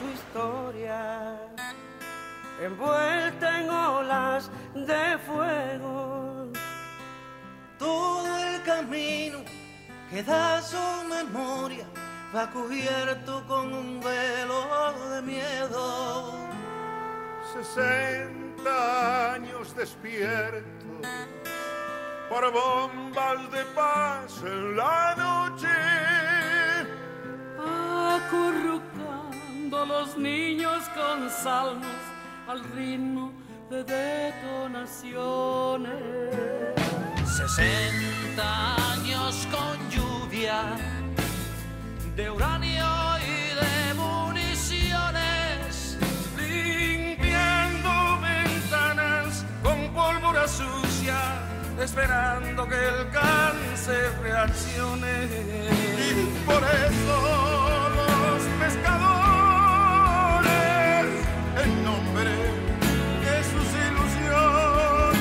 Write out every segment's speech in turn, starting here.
su historia, envuelta en olas de fuego. Todo el camino que da su memoria va cubierto con un velo de miedo. 60 años despierto por bombas de paz en la noche. Acurrucado los niños con salmos al ritmo de detonaciones. 60 años con lluvia de uranio y de municiones, limpiando ventanas con pólvora sucia, esperando que el cáncer reaccione. Y por eso en nombre de sus ilusiones.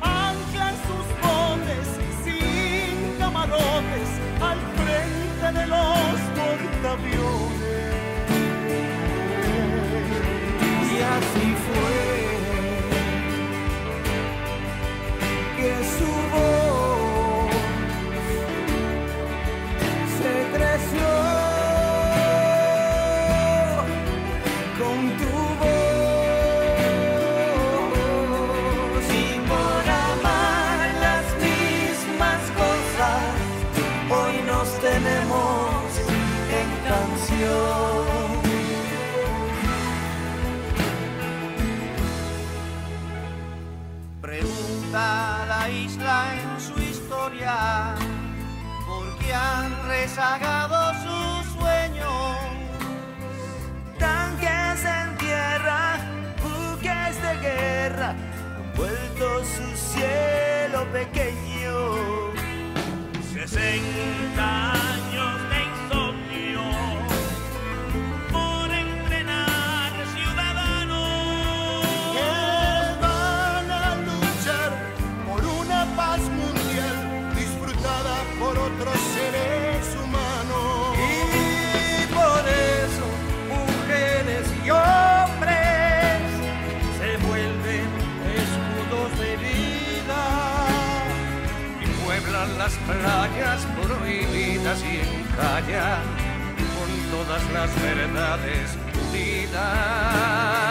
Anclan sus botes sin camarotes al frente de los porque han rezagado sus sueños. Tanques en tierra, buques de guerra, han vuelto su cielo pequeño. 60 batallas prohibidas y encallan con todas las verdades unidas.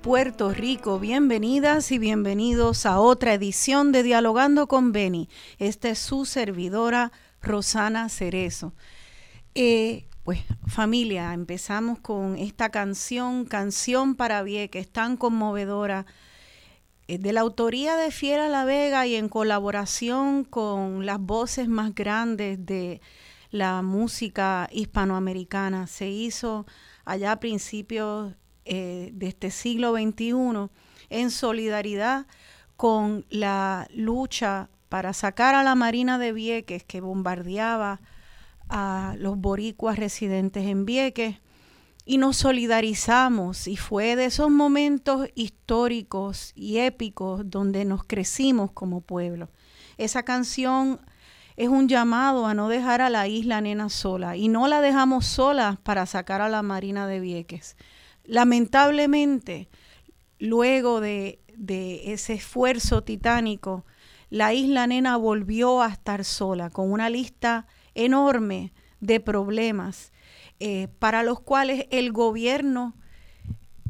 Puerto Rico, bienvenidas y bienvenidos a otra edición de Dialogando con Beni. Esta es su servidora Rosana Cerezo. Eh, pues familia, empezamos con esta canción, Canción para Vieques, tan conmovedora, eh, de la autoría de Fiera La Vega y en colaboración con las voces más grandes de la música hispanoamericana. Se hizo allá a principios eh, de este siglo XXI en solidaridad con la lucha para sacar a la Marina de Vieques que bombardeaba a los boricuas residentes en Vieques y nos solidarizamos y fue de esos momentos históricos y épicos donde nos crecimos como pueblo. Esa canción es un llamado a no dejar a la isla nena sola y no la dejamos sola para sacar a la Marina de Vieques. Lamentablemente, luego de, ese esfuerzo titánico, la isla nena volvió a estar sola, con una lista enorme de problemas eh, para los cuales el gobierno,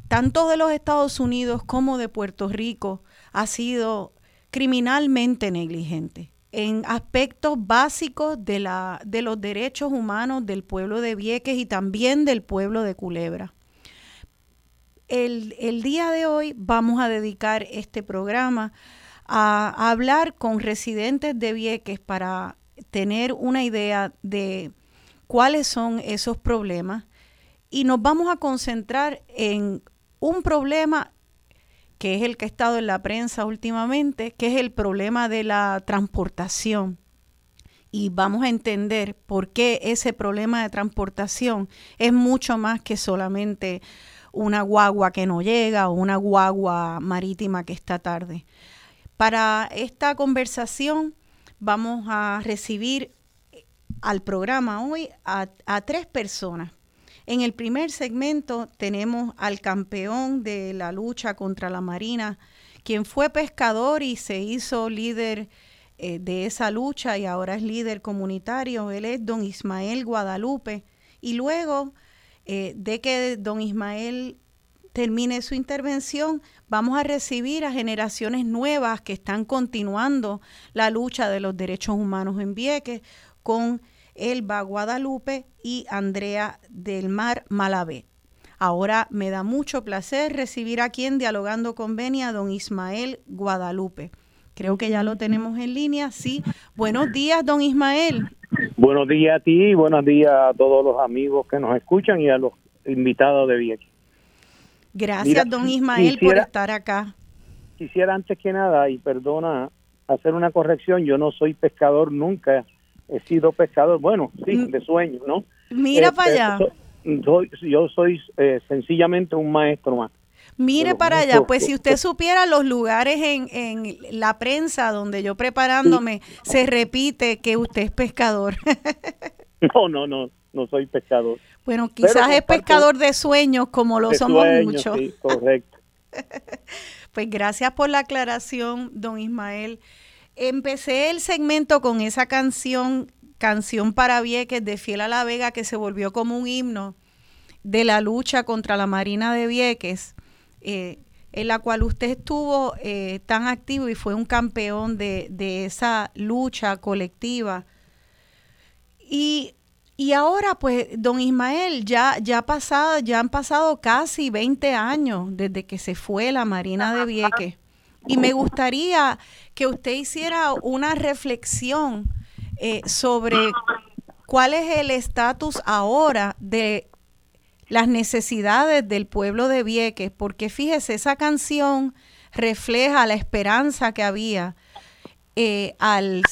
tanto de los Estados Unidos como de Puerto Rico, ha sido criminalmente negligente en aspectos básicos de, los derechos humanos del pueblo de Vieques y también del pueblo de Culebra el, día de hoy vamos a dedicar este programa a, hablar con residentes de Vieques para tener una idea de cuáles son esos problemas y nos vamos a concentrar en un problema que es el que ha estado en la prensa últimamente, que es el problema de la transportación. Y vamos a entender por qué ese problema de transportación es mucho más que solamente una guagua que no llega o una guagua marítima que está tarde. Para esta conversación vamos a recibir al programa hoy a, tres personas. En el primer segmento tenemos al campeón de la lucha contra la Marina, quien fue pescador y se hizo líder eh, de esa lucha y ahora es líder comunitario. Él es don Ismael Guadalupe. Y luego eh, de que don Ismael termine su intervención, vamos a recibir a generaciones nuevas que están continuando la lucha de los derechos humanos en Vieques con Elba Guadalupe y Andrea del Mar Malavé. Ahora me da mucho placer recibir aquí en Dialogando con Beni a don Ismael Guadalupe. Creo que ya lo tenemos en línea. Sí. Buenos días, don Ismael. Buenos días a ti y buenos días a todos los amigos que nos escuchan y a los invitados de Vieques. Gracias, don Ismael, por estar acá. Quisiera antes que nada, y perdona, hacer una corrección. Yo no soy pescador nunca. He sido pescador, bueno, sí, mm. de sueño, ¿no? Mira para este, allá. yo soy eh, sencillamente un maestro más. Mire para allá, pues si usted supiera los lugares en, en la prensa donde yo preparándome se repite que usted es pescador. no, no, no, no soy pescador. Bueno, quizás es pescador de sueños como lo somos muchos. Sí, correcto. pues gracias por la aclaración, don Ismael. Empecé el segmento con esa canción, Canción para Vieques de Fiel a la Vega, que se volvió como un himno de la lucha contra la Marina de Vieques. Eh, en la cual usted estuvo eh, tan activo y fue un campeón de, de esa lucha colectiva. Y, y, ahora, pues, don Ismael, ya, ya, pasado, ya han pasado casi 20 años desde que se fue la Marina de Vieques. Y me gustaría que usted hiciera una reflexión eh, sobre cuál es el estatus ahora de las necesidades del pueblo de Vieques, porque fíjese, esa canción refleja la esperanza que había eh, al,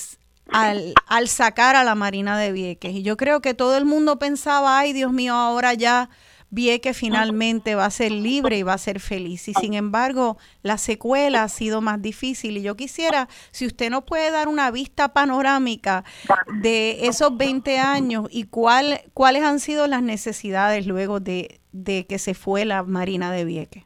al, al, sacar a la Marina de Vieques. Y yo creo que todo el mundo pensaba, ay Dios mío, ahora ya Vieques finalmente va a ser libre y va a ser feliz. Y sin embargo, la secuela ha sido más difícil. Y yo quisiera, si usted nos puede dar una vista panorámica de esos 20 años y cuál, cuáles han sido las necesidades luego de, de que se fue la Marina de Vieques.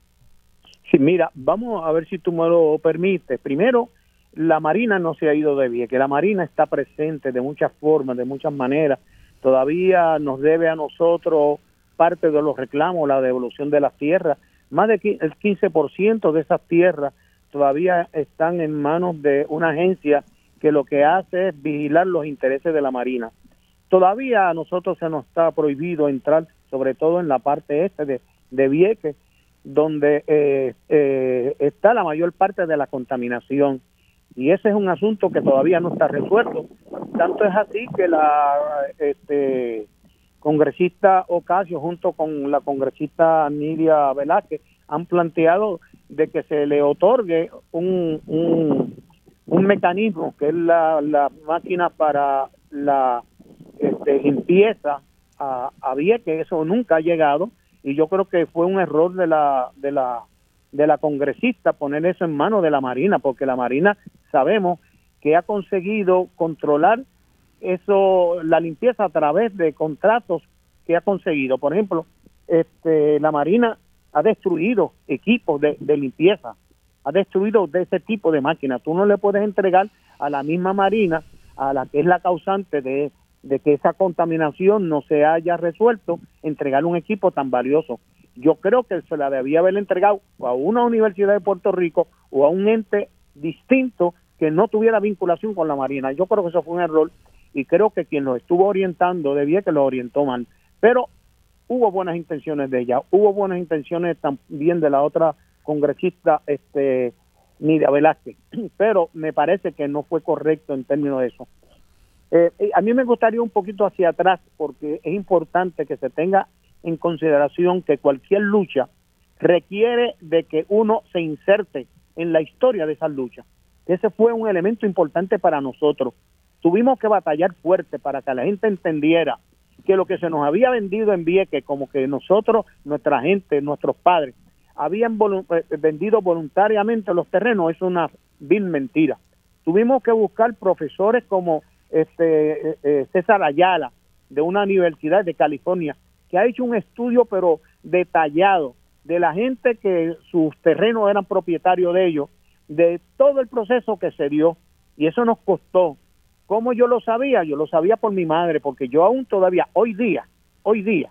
Sí, mira, vamos a ver si tú me lo permites. Primero, la Marina no se ha ido de Vieques. La Marina está presente de muchas formas, de muchas maneras. Todavía nos debe a nosotros parte de los reclamos, la devolución de las tierras, más del 15% de esas tierras todavía están en manos de una agencia que lo que hace es vigilar los intereses de la Marina. Todavía a nosotros se nos está prohibido entrar, sobre todo en la parte este de, de Vieques, donde eh, eh, está la mayor parte de la contaminación. Y ese es un asunto que todavía no está resuelto. Tanto es así que la este, congresista Ocasio junto con la congresista Nidia Velázquez han planteado de que se le otorgue un, un, mecanismo que es la, la máquina para la este, limpieza a, a que eso nunca ha llegado y yo creo que fue un error de la de la de la congresista poner eso en manos de la Marina, porque la Marina sabemos que ha conseguido controlar eso la limpieza a través de contratos que ha conseguido. Por ejemplo, este la Marina ha destruido equipos de, de limpieza, ha destruido de ese tipo de máquinas. Tú no le puedes entregar a la misma Marina, a la que es la causante de de que esa contaminación no se haya resuelto, entregar un equipo tan valioso. Yo creo que se la debía haber entregado a una universidad de Puerto Rico o a un ente distinto que no tuviera vinculación con la Marina. Yo creo que eso fue un error y creo que quien lo estuvo orientando debía que lo orientó mal. Pero hubo buenas intenciones de ella, hubo buenas intenciones también de la otra congresista, este, Nidia Velázquez, pero me parece que no fue correcto en términos de eso. Eh, a mí me gustaría un poquito hacia atrás porque es importante que se tenga en consideración que cualquier lucha requiere de que uno se inserte en la historia de esas luchas. Ese fue un elemento importante para nosotros. Tuvimos que batallar fuerte para que la gente entendiera que lo que se nos había vendido en Vieques, como que nosotros, nuestra gente, nuestros padres, habían eh, vendido voluntariamente los terrenos, es una vil mentira. Tuvimos que buscar profesores como este, eh, eh, César Ayala, de una universidad de California, que ha hecho un estudio pero detallado de la gente que sus terrenos eran propietarios de ellos, de todo el proceso que se dio, y eso nos costó. ¿Cómo yo lo sabía? Yo lo sabía por mi madre, porque yo aún todavía, hoy día, hoy día,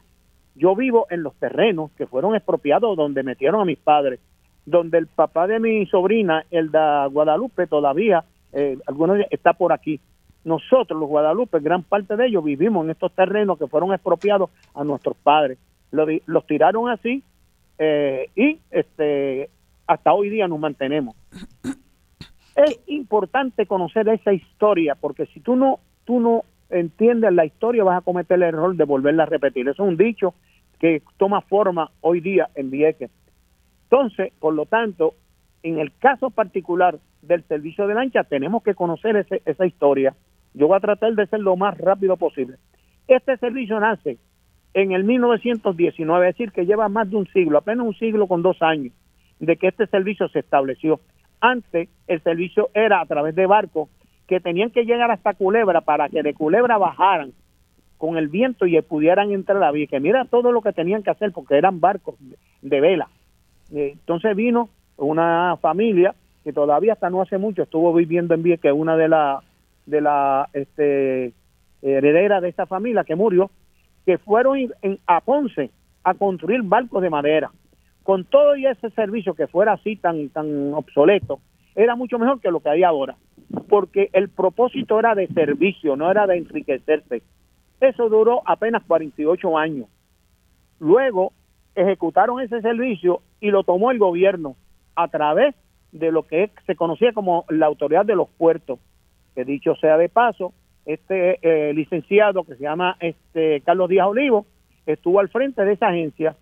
yo vivo en los terrenos que fueron expropiados donde metieron a mis padres, donde el papá de mi sobrina, el de Guadalupe, todavía, eh, algunos está por aquí nosotros, los Guadalupe, gran parte de ellos vivimos en estos terrenos que fueron expropiados a nuestros padres. Los, tiraron así eh, y este hasta hoy día nos mantenemos. Es importante conocer esa historia porque si tú no tú no entiendes la historia vas a cometer el error de volverla a repetir. Eso es un dicho que toma forma hoy día en Vieques. Entonces, por lo tanto, en el caso particular del servicio de lancha, tenemos que conocer ese, esa historia yo voy a tratar de ser lo más rápido posible. Este servicio nace en el 1919, es decir, que lleva más de un siglo, apenas un siglo con dos años, de que este servicio se estableció. Antes el servicio era a través de barcos que tenían que llegar hasta Culebra para que de Culebra bajaran con el viento y pudieran entrar a la que Mira todo lo que tenían que hacer porque eran barcos de vela. Eh, entonces vino una familia que todavía hasta no hace mucho estuvo viviendo en Vieques, una de las de la este, heredera de esta familia que murió, que fueron en, a Ponce a construir barcos de madera. Con todo ese servicio que fuera así tan, tan obsoleto, era mucho mejor que lo que hay ahora, porque el propósito era de servicio, no era de enriquecerse. Eso duró apenas 48 años. Luego ejecutaron ese servicio y lo tomó el gobierno a través de lo que se conocía como la autoridad de los puertos, que dicho sea de paso, este eh, licenciado que se llama este Carlos Díaz Olivo estuvo al frente de esa agencia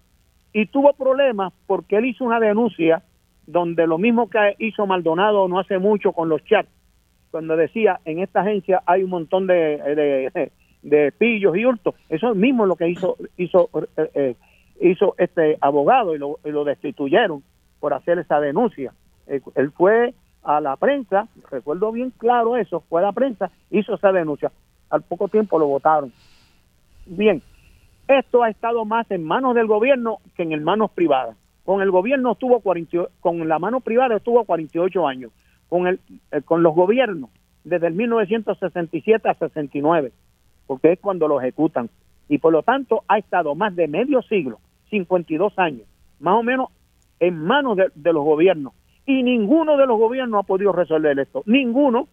y tuvo problemas porque él hizo una denuncia donde lo mismo que hizo Maldonado no hace mucho con los chats, cuando decía en esta agencia hay un montón de, de, pillos y hurtos, eso es mismo lo que hizo hizo eh, eh, hizo este abogado y lo, y lo destituyeron por hacer esa denuncia. él fue a la prensa, recuerdo bien claro eso, fue a la prensa, hizo esa denuncia. Al poco tiempo lo votaron. Bien, esto ha estado más en manos del gobierno que en manos privadas. Con el gobierno estuvo 40, con la mano privada estuvo 48 años. Con el eh, con los gobiernos desde el 1967 a 69, porque es cuando lo ejecutan. Y por lo tanto ha estado más de medio siglo, 52 años, más o menos en manos de, de los gobiernos. Y ninguno de los gobiernos ha podido resolver esto. Ninguno,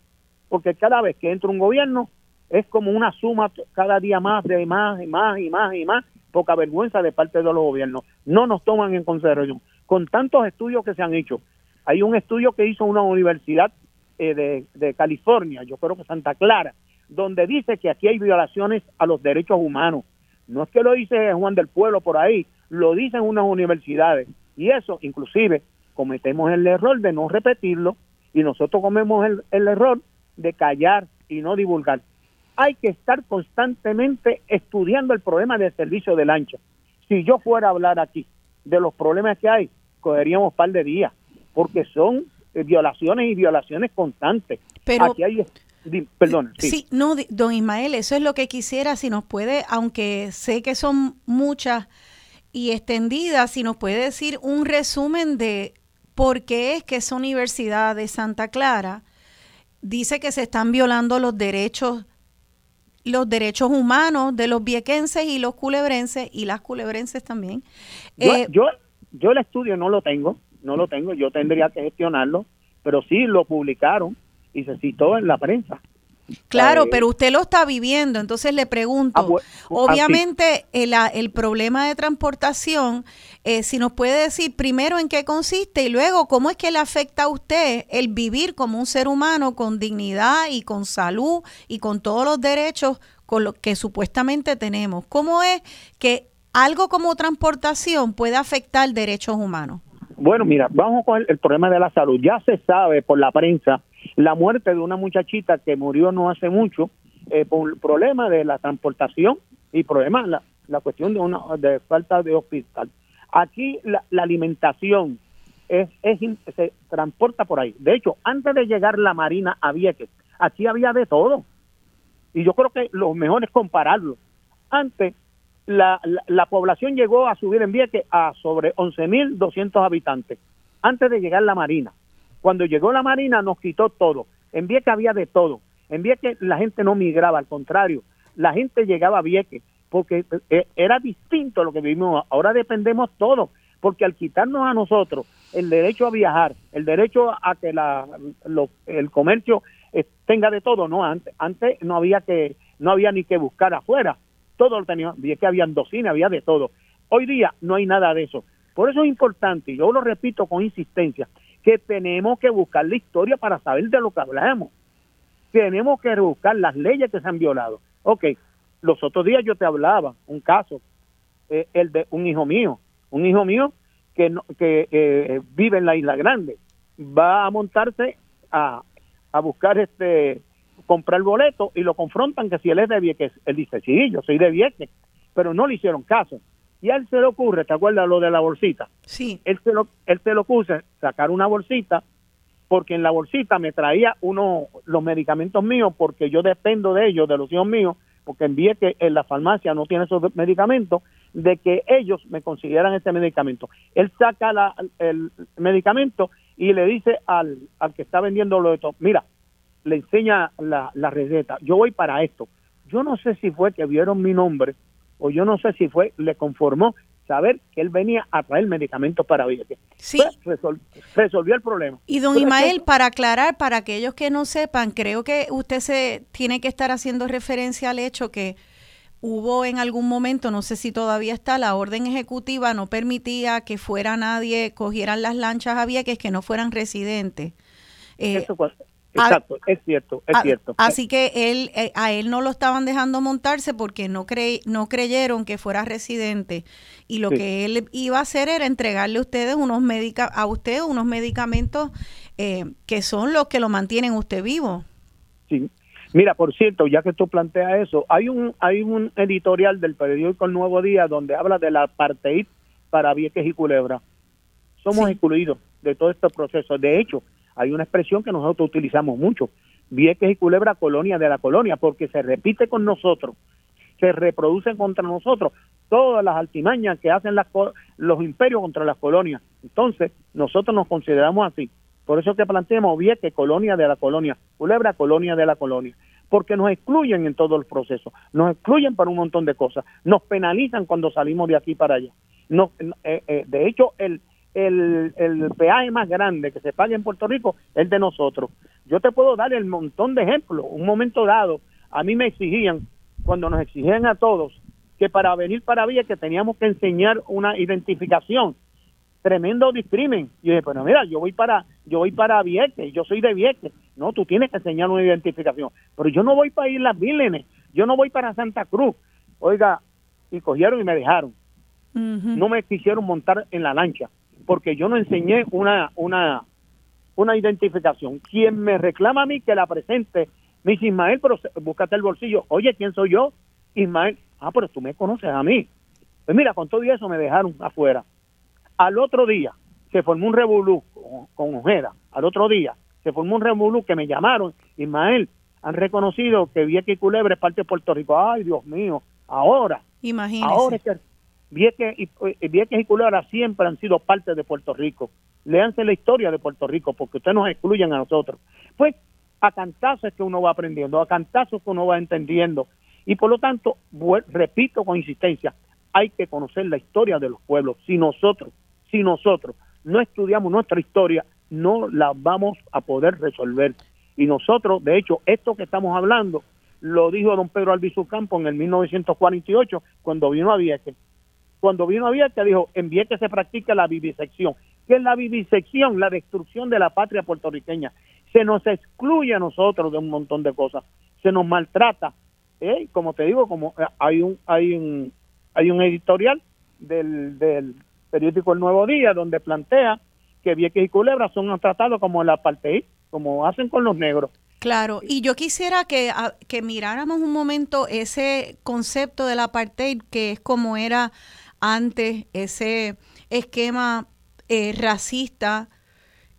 porque cada vez que entra un gobierno es como una suma cada día más de más y más y más y más, poca vergüenza de parte de los gobiernos. No nos toman en consideración. Con tantos estudios que se han hecho, hay un estudio que hizo una universidad eh, de, de California, yo creo que Santa Clara, donde dice que aquí hay violaciones a los derechos humanos. No es que lo dice Juan del Pueblo por ahí, lo dicen unas universidades. Y eso, inclusive, cometemos el error de no repetirlo y nosotros comemos el, el error de callar y no divulgar. Hay que estar constantemente estudiando el problema del servicio de lancha. Si yo fuera a hablar aquí de los problemas que hay, cogeríamos un par de días, porque son eh, violaciones y violaciones constantes. Pero, aquí hay Perdón. Sí. sí. no, don Ismael, eso es lo que quisiera, si nos puede, aunque sé que son muchas y extendidas, si nos puede decir un resumen de por qué es que esa Universidad de Santa Clara dice que se están violando los derechos los derechos humanos de los viequenses y los culebrenses y las culebrenses también. Yo, eh, yo, yo el estudio no lo tengo, no lo tengo, yo tendría que gestionarlo, pero sí lo publicaron y se citó en la prensa. Claro, pero usted lo está viviendo, entonces le pregunto, ah, ah, obviamente el, el, problema de transportación, eh, si nos puede decir primero en qué consiste y luego cómo es que le afecta a usted el vivir como un ser humano con dignidad y con salud y con todos los derechos con lo que supuestamente tenemos. ¿Cómo es que algo como transportación puede afectar derechos humanos? Bueno, mira, vamos con el problema de la salud. Ya se sabe por la prensa la muerte de una muchachita que murió no hace mucho eh, por el problema de la transportación y problema la, la cuestión de una de falta de hospital. Aquí la, alimentación es, es, se transporta por ahí. De hecho, antes de llegar la Marina a Vieques, aquí había de todo. Y yo creo que lo mejor es compararlo. Antes, la, la, la población llegó a subir en Vieques a sobre 11.200 habitantes, antes de llegar la Marina. Cuando llegó la Marina nos quitó todo. En Vieques había de todo. En Vieques la gente no migraba, al contrario, la gente llegaba a Vieques porque eh, era distinto lo que vivimos. Ahora dependemos todo, porque al quitarnos a nosotros el derecho a viajar, el derecho a que la, el comercio eh, tenga de todo, no antes, antes no había que no había ni que buscar afuera, todo lo tenía, que habían cine, había de todo. Hoy día no hay nada de eso. Por eso es importante, y yo lo repito con insistencia, que tenemos que buscar la historia para saber de lo que hablamos. Tenemos que buscar las leyes que se han violado. Ok, los otros días yo te hablaba un caso, eh, el de un hijo mío, un hijo mío que, que eh, vive en la Isla Grande, va a montarse a, a buscar este comprar el boleto y lo confrontan que si él es de Vieques, él dice, sí, yo soy de Vieques, pero no le hicieron caso. Y a él se le ocurre, ¿te acuerdas lo de la bolsita? Sí. Él se lo, él se lo ocurre sacar una bolsita, porque en la bolsita me traía uno, los medicamentos míos, porque yo dependo de ellos, de los hijos míos, porque envié que en la farmacia no tiene esos medicamentos, de que ellos me consiguieran ese medicamento. Él saca el medicamento y le dice al, al que está vendiendo lo de todo, mira, le enseña la, la receta, yo voy para esto. Yo no sé si fue que vieron mi nombre o yo no sé si fue, le conformó saber que él venía a traer medicamentos para Vieques. Sí. Pues, resolvió el problema. Y don Imael, para aclarar, para aquellos que no sepan, creo que usted se tiene que estar haciendo referencia al hecho que hubo en algún momento, no sé si todavía está, la orden ejecutiva no permitía que fuera nadie, cogieran las lanchas a Vieques que no fueran residentes. Eh, Eso, Exacto, es cierto, es cierto. Así que él, eh, a él no lo estaban dejando montarse porque no, cre, no creyeron que fuera residente y lo que él iba a hacer era entregarle a ustedes unos medica a usted unos medicamentos eh, que son los que lo mantienen usted vivo. Sí. Mira, por cierto, ya que tú planteas eso, hay un hay un editorial del periódico El Nuevo Día donde habla de la apartheid para Vieques y Culebra. Somos excluidos de todo este proceso. De hecho, hay una expresión que nosotros utilizamos mucho, Vieques y Culebra, colonia de la colonia, porque se repite con nosotros, se reproducen contra nosotros todas las altimañas que hacen las, los imperios contra las colonias. Entonces, nosotros nos consideramos así. Por eso que planteamos Vieques, colonia de la colonia, Culebra, colonia de la colonia porque nos excluyen en todo el proceso, nos excluyen para un montón de cosas, nos penalizan cuando salimos de aquí para allá. No, eh, eh, de hecho, el, el, el peaje más grande que se paga en Puerto Rico es de nosotros. Yo te puedo dar el montón de ejemplos. Un momento dado, a mí me exigían, cuando nos exigían a todos, que para venir para Villa que teníamos que enseñar una identificación. Tremendo discrimen. Y yo dije, pero mira, yo voy para, yo voy para Vieques, yo soy de Vieques. No, tú tienes que enseñar una identificación. Pero yo no voy para Islas Vírgenes, yo no voy para Santa Cruz. Oiga, y cogieron y me dejaron. No me quisieron montar en la lancha porque yo no enseñé una, una, una identificación. Quien me reclama a mí que la presente, me dice Ismael, pero búscate el bolsillo. Oye, ¿quién soy yo? Ismael, ah, pero tú me conoces a mí. Pues mira, con todo eso me dejaron afuera. Al otro día se formó un revolú con, Ojeda. Al otro día se formó un revolú que me llamaron. Ismael, han reconocido que Vieques y Culebre es parte de Puerto Rico. Ay, Dios mío, ahora. Imagínese. Ahora es que Vieques y, Vieques y siempre han sido parte de Puerto Rico. Léanse la historia de Puerto Rico porque ustedes nos excluyen a nosotros. Pues a cantazos es que uno va aprendiendo, a cantazos que uno va entendiendo. Y por lo tanto, repito con insistencia, hay que conocer la historia de los pueblos. Si nosotros, si nosotros no estudiamos nuestra historia, no la vamos a poder resolver. Y nosotros, de hecho, esto que estamos hablando, lo dijo don Pedro Albizu Campo en el 1948, cuando vino a Vieques cuando vino a Vieques dijo, en Vieques se practica la vivisección. ¿Qué es la vivisección? La destrucción de la patria puertorriqueña. Se nos excluye a nosotros de un montón de cosas. Se nos maltrata. ¿eh? Como te digo, como eh, hay un, hay un, hay un editorial del, del periódico El Nuevo Día donde plantea que Vieques y Culebra son tratados como el apartheid, como hacen con los negros. Claro, y yo quisiera que, que miráramos un momento ese concepto del apartheid, que es como era antes ese esquema eh, racista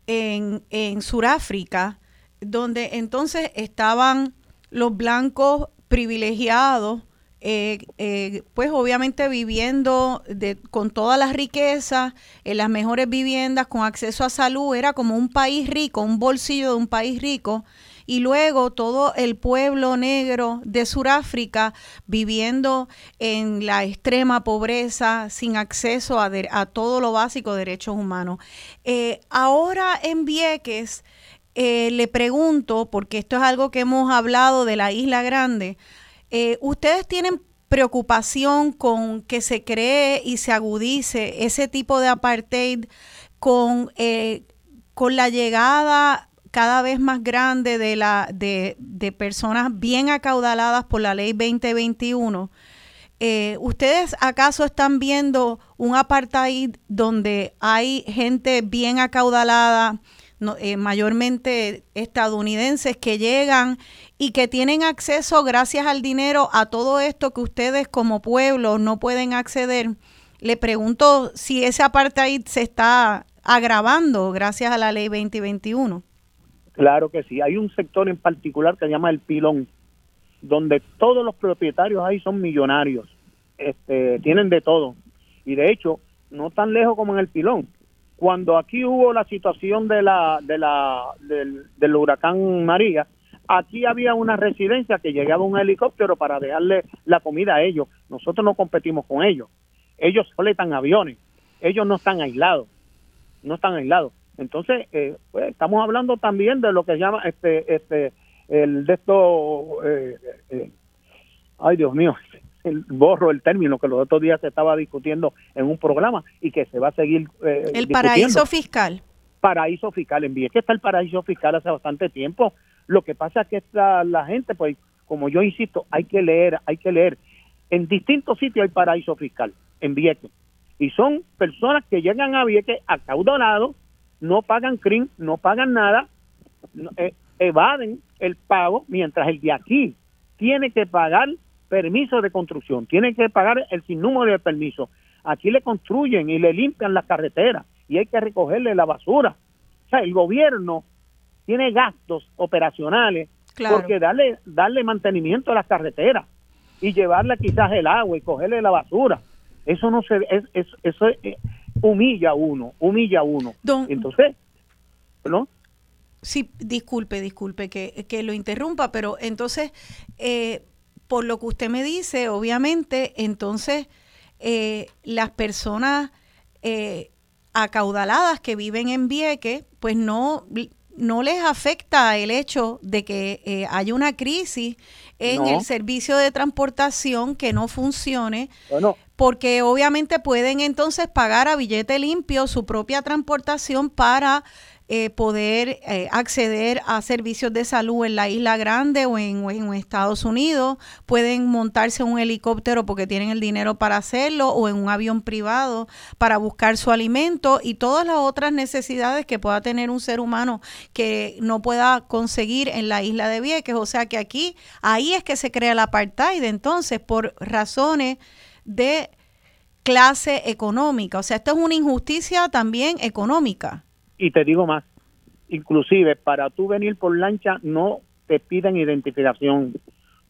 en, en Sudáfrica, donde entonces estaban los blancos privilegiados, eh, eh, pues obviamente viviendo de, con todas las riquezas, en las mejores viviendas, con acceso a salud, era como un país rico, un bolsillo de un país rico, y luego todo el pueblo negro de Sudáfrica viviendo en la extrema pobreza, sin acceso a, todo lo básico de derechos humanos. Eh, ahora en Vieques, eh, le pregunto, porque esto es algo que hemos hablado de la Isla Grande, eh, ¿ustedes tienen preocupación con que se cree y se agudice ese tipo de apartheid con, con la llegada cada vez más grande de, la, de, de personas bien acaudaladas por la ley 2021. Eh, ¿Ustedes acaso están viendo un apartheid donde hay gente bien acaudalada, eh, mayormente estadounidenses, que llegan y que tienen acceso gracias al dinero a todo esto que ustedes como pueblo no pueden acceder? Le pregunto si ese apartheid se está agravando gracias a la ley 2021. Claro que sí. Hay un sector en particular que se llama el pilón, donde todos los propietarios ahí son millonarios, este, tienen de todo. Y de hecho, no tan lejos como en el pilón. Cuando aquí hubo la situación de la, de la, del, huracán María, aquí había una residencia que llegaba un helicóptero para dejarle la comida a ellos. Nosotros no competimos con ellos. Ellos fletan aviones. Ellos no están aislados. No están aislados. Entonces, eh, pues, estamos hablando también de lo que se llama este, este, el de esto, eh, eh, ay Dios mío, el borro el término que los otros días se estaba discutiendo en un programa y que se va a seguir. el paraíso fiscal. Paraíso fiscal, en que está el paraíso fiscal hace bastante tiempo. Lo que pasa es que está la gente, pues, como yo insisto, hay que leer, hay que leer. En distintos sitios hay paraíso fiscal, en Vieques. Y son personas que llegan a Vieques acaudalados no pagan CRIM, no pagan nada, eh, evaden el pago, mientras el de aquí tiene que pagar permiso de construcción, tiene que pagar el sinnúmero de permisos. Aquí le construyen y le limpian las carreteras y hay que recogerle la basura. O sea, el gobierno tiene gastos operacionales porque darle, darle mantenimiento a las carreteras y llevarle quizás el agua y cogerle la basura. Eso no se es, eso humilla uno, humilla uno. Entonces, ¿no? Sí, disculpe, disculpe que, que lo interrumpa, pero entonces, eh, por lo que usted me dice, obviamente, entonces eh, las personas eh, acaudaladas que viven en Vieques, pues no, no les afecta el hecho de que eh, haya una crisis en el servicio de transportación que no funcione, porque obviamente pueden entonces pagar a billete limpio su propia transportación para eh, poder eh, acceder a servicios de salud en la isla grande o en, en, Estados Unidos, pueden montarse un helicóptero porque tienen el dinero para hacerlo o en un avión privado para buscar su alimento y todas las otras necesidades que pueda tener un ser humano que no pueda conseguir en la isla de Vieques. O sea que aquí, ahí es que se crea el apartheid, entonces, por razones de clase económica. O sea, esto es una injusticia también económica. Y te digo más, inclusive para tú venir por lancha no te piden identificación.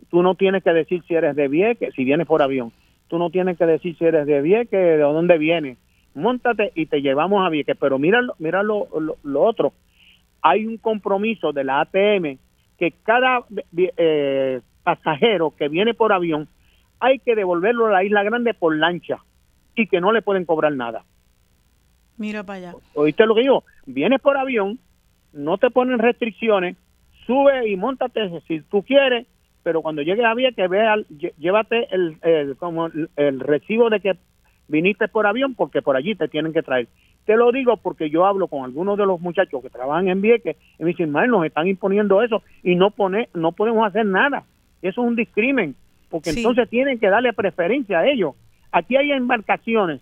Tú no tienes que decir si eres de Vieques, si vienes por avión. Tú no tienes que decir si eres de Vieques, de dónde vienes. Móntate y te llevamos a Vieques. Pero mira, mira lo, lo, otro. Hay un compromiso de la ATM que cada eh, pasajero que viene por avión hay que devolverlo a la Isla Grande por lancha y que no le pueden cobrar nada. Mira para allá. ¿Oíste lo que digo? Vienes por avión, no te ponen restricciones, sube y montate si tú quieres, pero cuando llegues a Vía que vea, llévate el, como el, recibo de que viniste por avión porque por allí te tienen que traer. Te lo digo porque yo hablo con algunos de los muchachos que trabajan en Vieques y me dicen, mal, nos están imponiendo eso y no pone, no podemos hacer nada. Eso es un discrimen, porque entonces tienen que darle preferencia a ellos. Aquí hay embarcaciones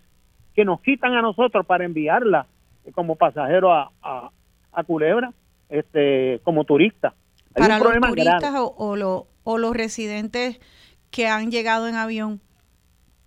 que nos quitan a nosotros para enviarla como pasajero a, a, Culebra, este, como turista. para los turistas o, o, los residentes que han llegado en avión.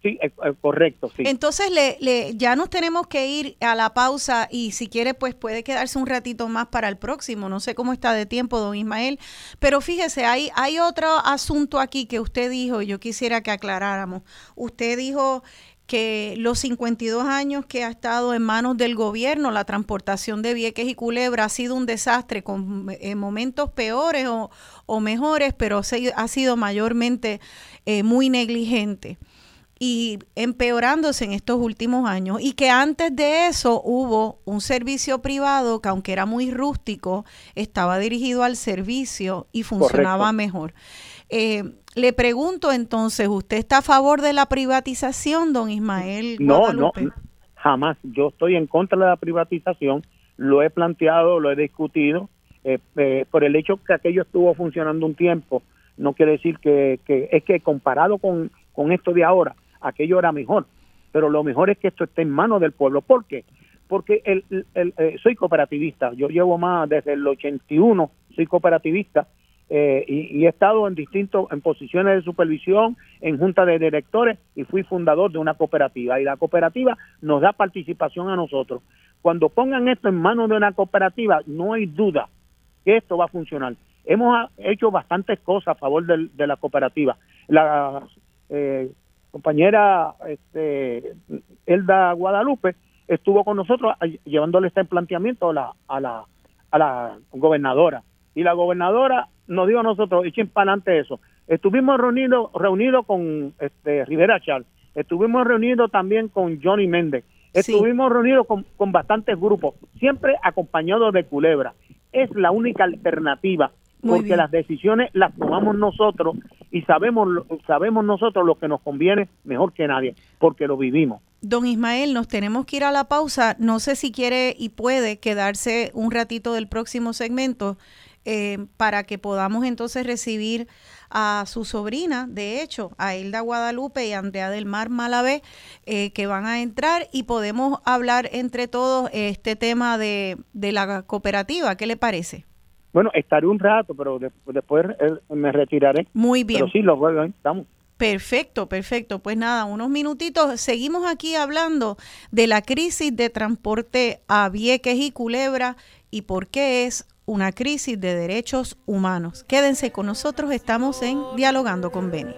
Sí, correcto, sí. Entonces le, le, ya nos tenemos que ir a la pausa y si quiere pues puede quedarse un ratito más para el próximo. No sé cómo está de tiempo, don Ismael, pero fíjese, hay, hay otro asunto aquí que usted dijo y yo quisiera que aclaráramos. Usted dijo que los 52 años que ha estado en manos del gobierno, la transportación de Vieques y Culebra ha sido un desastre con eh, momentos peores o, mejores, pero ha sido mayormente eh, muy negligente y empeorándose en estos últimos años y que antes de eso hubo un servicio privado que aunque era muy rústico, estaba dirigido al servicio y funcionaba mejor. Eh, le pregunto entonces, ¿usted está a favor de la privatización, don Ismael? No, no, jamás. Yo estoy en contra de la privatización. Lo he planteado, lo he discutido. Eh, eh, por el hecho que aquello estuvo funcionando un tiempo, no quiere decir que, es que comparado con, con esto de ahora, aquello era mejor. Pero lo mejor es que esto esté en manos del pueblo. ¿Por qué? Porque el, el, eh, soy cooperativista. Yo llevo más desde el 81, soy cooperativista eh, y, he estado en distintos, en posiciones de supervisión, en junta de directores y fui fundador de una cooperativa. Y la cooperativa nos da participación a nosotros. Cuando pongan esto en manos de una cooperativa, no hay duda que esto va a funcionar. Hemos hecho bastantes cosas a favor de, la cooperativa. La eh, compañera este, Elda Guadalupe estuvo con nosotros llevándole este planteamiento a la, a la, a la gobernadora. Y la gobernadora nos dijo a nosotros, echen para adelante eso. Estuvimos reunidos reunidos con este, Rivera Chal, estuvimos reunidos también con Johnny Méndez, estuvimos reunidos con, con bastantes grupos, siempre acompañados de Culebra. Es la única alternativa porque las decisiones las tomamos nosotros y sabemos sabemos nosotros lo que nos conviene mejor que nadie, porque lo vivimos. Don Ismael, nos tenemos que ir a la pausa. No sé si quiere y puede quedarse un ratito del próximo segmento eh, para que podamos entonces recibir a su sobrina, de hecho, a Hilda Guadalupe y Andrea del Mar Malavé, eh, que van a entrar y podemos hablar entre todos este tema de, la cooperativa. ¿Qué le parece? Bueno, estaré un rato, pero después eh, me retiraré. Muy bien. Pero sí, lo vuelvo, estamos. Perfecto, perfecto. Pues nada, unos minutitos. Seguimos aquí hablando de la crisis de transporte a Vieques y Culebra y por qué es una crisis de derechos humanos. Quédense con nosotros, estamos en Dialogando con Beni.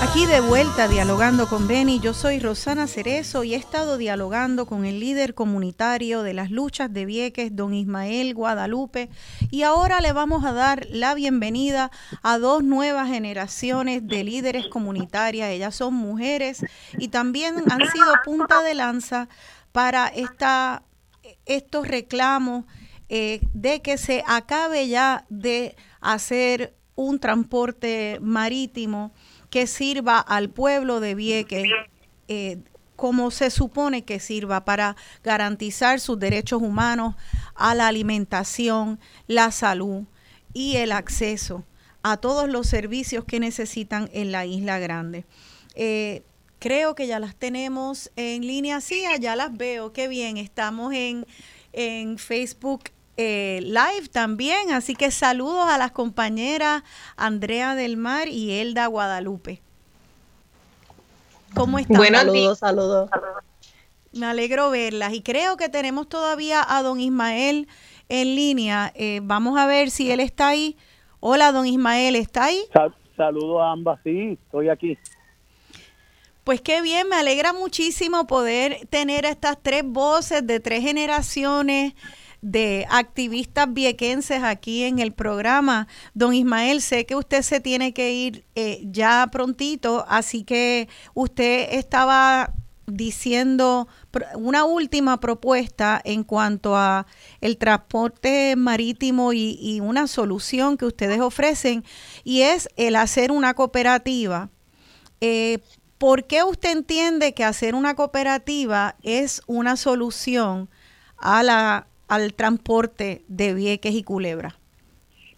Aquí de vuelta dialogando con Beni, yo soy Rosana Cerezo y he estado dialogando con el líder comunitario de las luchas de Vieques, don Ismael Guadalupe, y ahora le vamos a dar la bienvenida a dos nuevas generaciones de líderes comunitarias. Ellas son mujeres y también han sido punta de lanza para esta, estos reclamos eh, de que se acabe ya de hacer un transporte marítimo que sirva al pueblo de Vieques eh, como se supone que sirva para garantizar sus derechos humanos a la alimentación, la salud y el acceso a todos los servicios que necesitan en la isla grande. Eh, creo que ya las tenemos en línea, sí, ya las veo, qué bien, estamos en, en Facebook eh, live también. Así que saludos a las compañeras Andrea del Mar y Elda Guadalupe. ¿Cómo están? Buenos saludos, saludos. Me alegro verlas y creo que tenemos todavía a don Ismael en línea. Eh, vamos a ver si él está ahí. Hola, don Ismael, ¿está ahí? saludos a ambas, sí, estoy aquí. Pues qué bien, me alegra muchísimo poder tener a estas tres voces de tres generaciones de activistas viequenses aquí en el programa. Don Ismael, sé que usted se tiene que ir eh, ya prontito, así que usted estaba diciendo una última propuesta en cuanto a el transporte marítimo y, una solución que ustedes ofrecen y es el hacer una cooperativa. Eh, ¿Por qué usted entiende que hacer una cooperativa es una solución a la al transporte de Vieques y Culebra?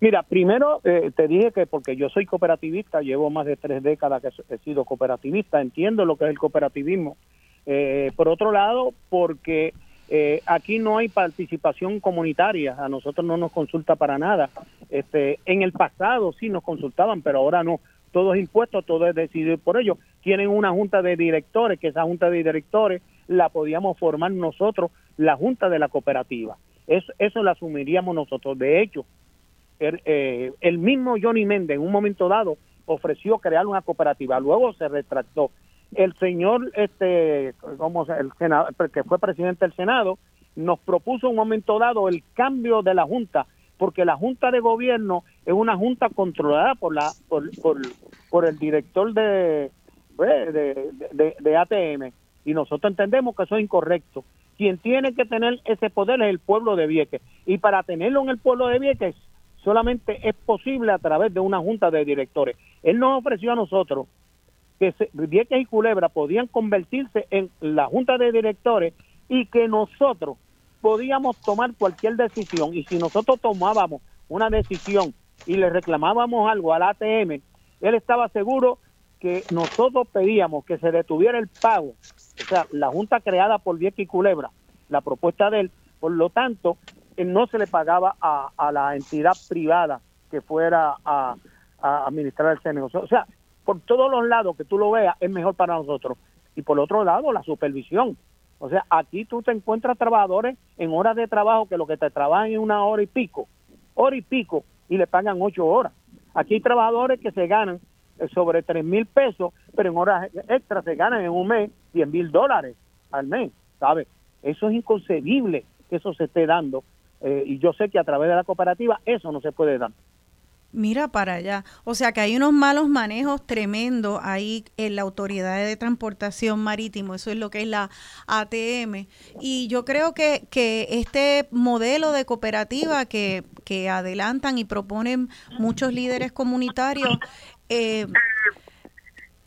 Mira, primero eh, te dije que porque yo soy cooperativista, llevo más de tres décadas que he sido cooperativista, entiendo lo que es el cooperativismo. Eh, por otro lado, porque eh, aquí no hay participación comunitaria, a nosotros no nos consulta para nada. Este, en el pasado sí nos consultaban, pero ahora no. Todo es impuesto, todo es decidido por ellos. Tienen una junta de directores, que esa junta de directores la podíamos formar nosotros la junta de la cooperativa. Eso, eso asumiríamos nosotros. De hecho, el, eh, el mismo Johnny Méndez en un momento dado ofreció crear una cooperativa, luego se retractó. El señor, este, como el que fue presidente del Senado, nos propuso en un momento dado el cambio de la junta, porque la junta de gobierno es una junta controlada por la por, por, el director de, pues, de, de, de ATM y nosotros entendemos que eso es incorrecto quien tiene que tener ese poder es el pueblo de Vieques. Y para tenerlo en el pueblo de Vieques solamente es posible a través de una junta de directores. Él nos ofreció a nosotros que Vieques y Culebra podían convertirse en la junta de directores y que nosotros podíamos tomar cualquier decisión. Y si nosotros tomábamos una decisión y le reclamábamos algo al ATM, él estaba seguro que nosotros pedíamos que se detuviera el pago o sea, la junta creada por Vieques y Culebra, la propuesta de él, por lo tanto, él no se le pagaba a, la entidad privada que fuera a, administrar el negocio. O sea, por todos los lados que tú lo veas, es mejor para nosotros. Y por otro lado, la supervisión. O sea, aquí tú te encuentras trabajadores en horas de trabajo que lo que te trabajan es una hora y pico, hora y pico, y le pagan ocho horas. Aquí hay trabajadores que se ganan sobre tres mil pesos, pero en horas extras se ganan en un mes 100 mil dólares al mes, ¿sabes? Eso es inconcebible que eso se esté dando eh, y yo sé que a través de la cooperativa eso no se puede dar. Mira para allá. O sea que hay unos malos manejos tremendos ahí en la Autoridad de Transportación Marítimo. Eso es lo que es la ATM. Y yo creo que, que este modelo de cooperativa que, que adelantan y proponen muchos líderes comunitarios eh,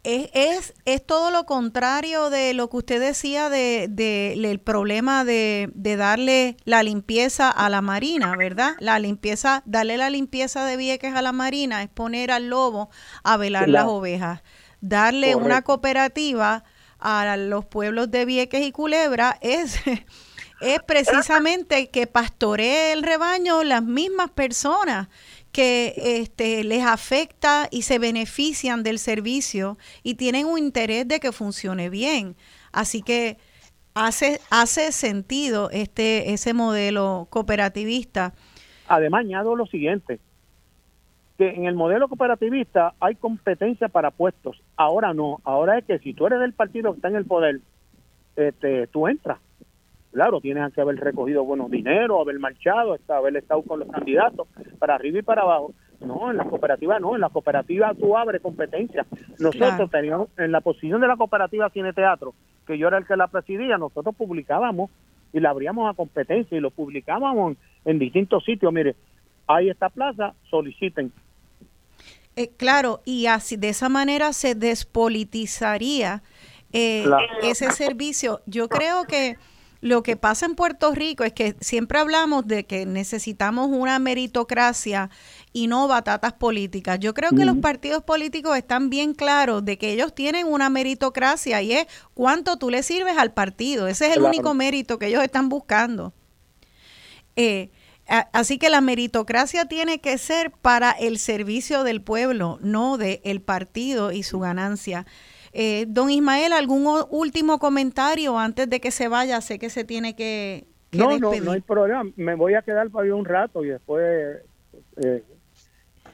es, es, todo lo contrario de lo que usted decía de, el problema de, darle la limpieza a la marina, ¿verdad? La limpieza, darle la limpieza de Vieques a la marina es poner al lobo a velar las ovejas. Darle una cooperativa a los pueblos de Vieques y Culebra es, es precisamente que pastoree el rebaño las mismas personas que este, les afecta y se benefician del servicio y tienen un interés de que funcione bien. Así que hace, hace sentido este, ese modelo cooperativista. Además, añado lo siguiente, que en el modelo cooperativista hay competencia para puestos. Ahora no, ahora es que si tú eres del partido que está en el poder, este, tú entras. Claro, tienes que haber recogido buenos dinero, haber marchado, haber estado con los candidatos para arriba y para abajo. No, en la cooperativa no, en la cooperativa tú abres competencia. Nosotros teníamos, en la posición de la cooperativa Cine Teatro, que yo era el que la presidía, nosotros publicábamos y la abríamos a competencia y lo publicábamos en, distintos sitios. Mire, hay esta plaza, soliciten. Eh, claro, y así de esa manera se despolitizaría eh, ese servicio. Yo creo que lo que pasa en Puerto Rico es que siempre hablamos de que necesitamos una meritocracia y no batatas políticas. Yo creo que los partidos políticos están bien claros de que ellos tienen una meritocracia y es cuánto tú le sirves al partido. Ese es el único mérito que ellos están buscando. Eh, así que la meritocracia tiene que ser para el servicio del pueblo, no del partido y su ganancia. Eh, don Ismael, ¿algún último comentario antes de que se vaya? Sé que se tiene que, no, No, no hay problema. Me voy a quedar para un rato y después eh,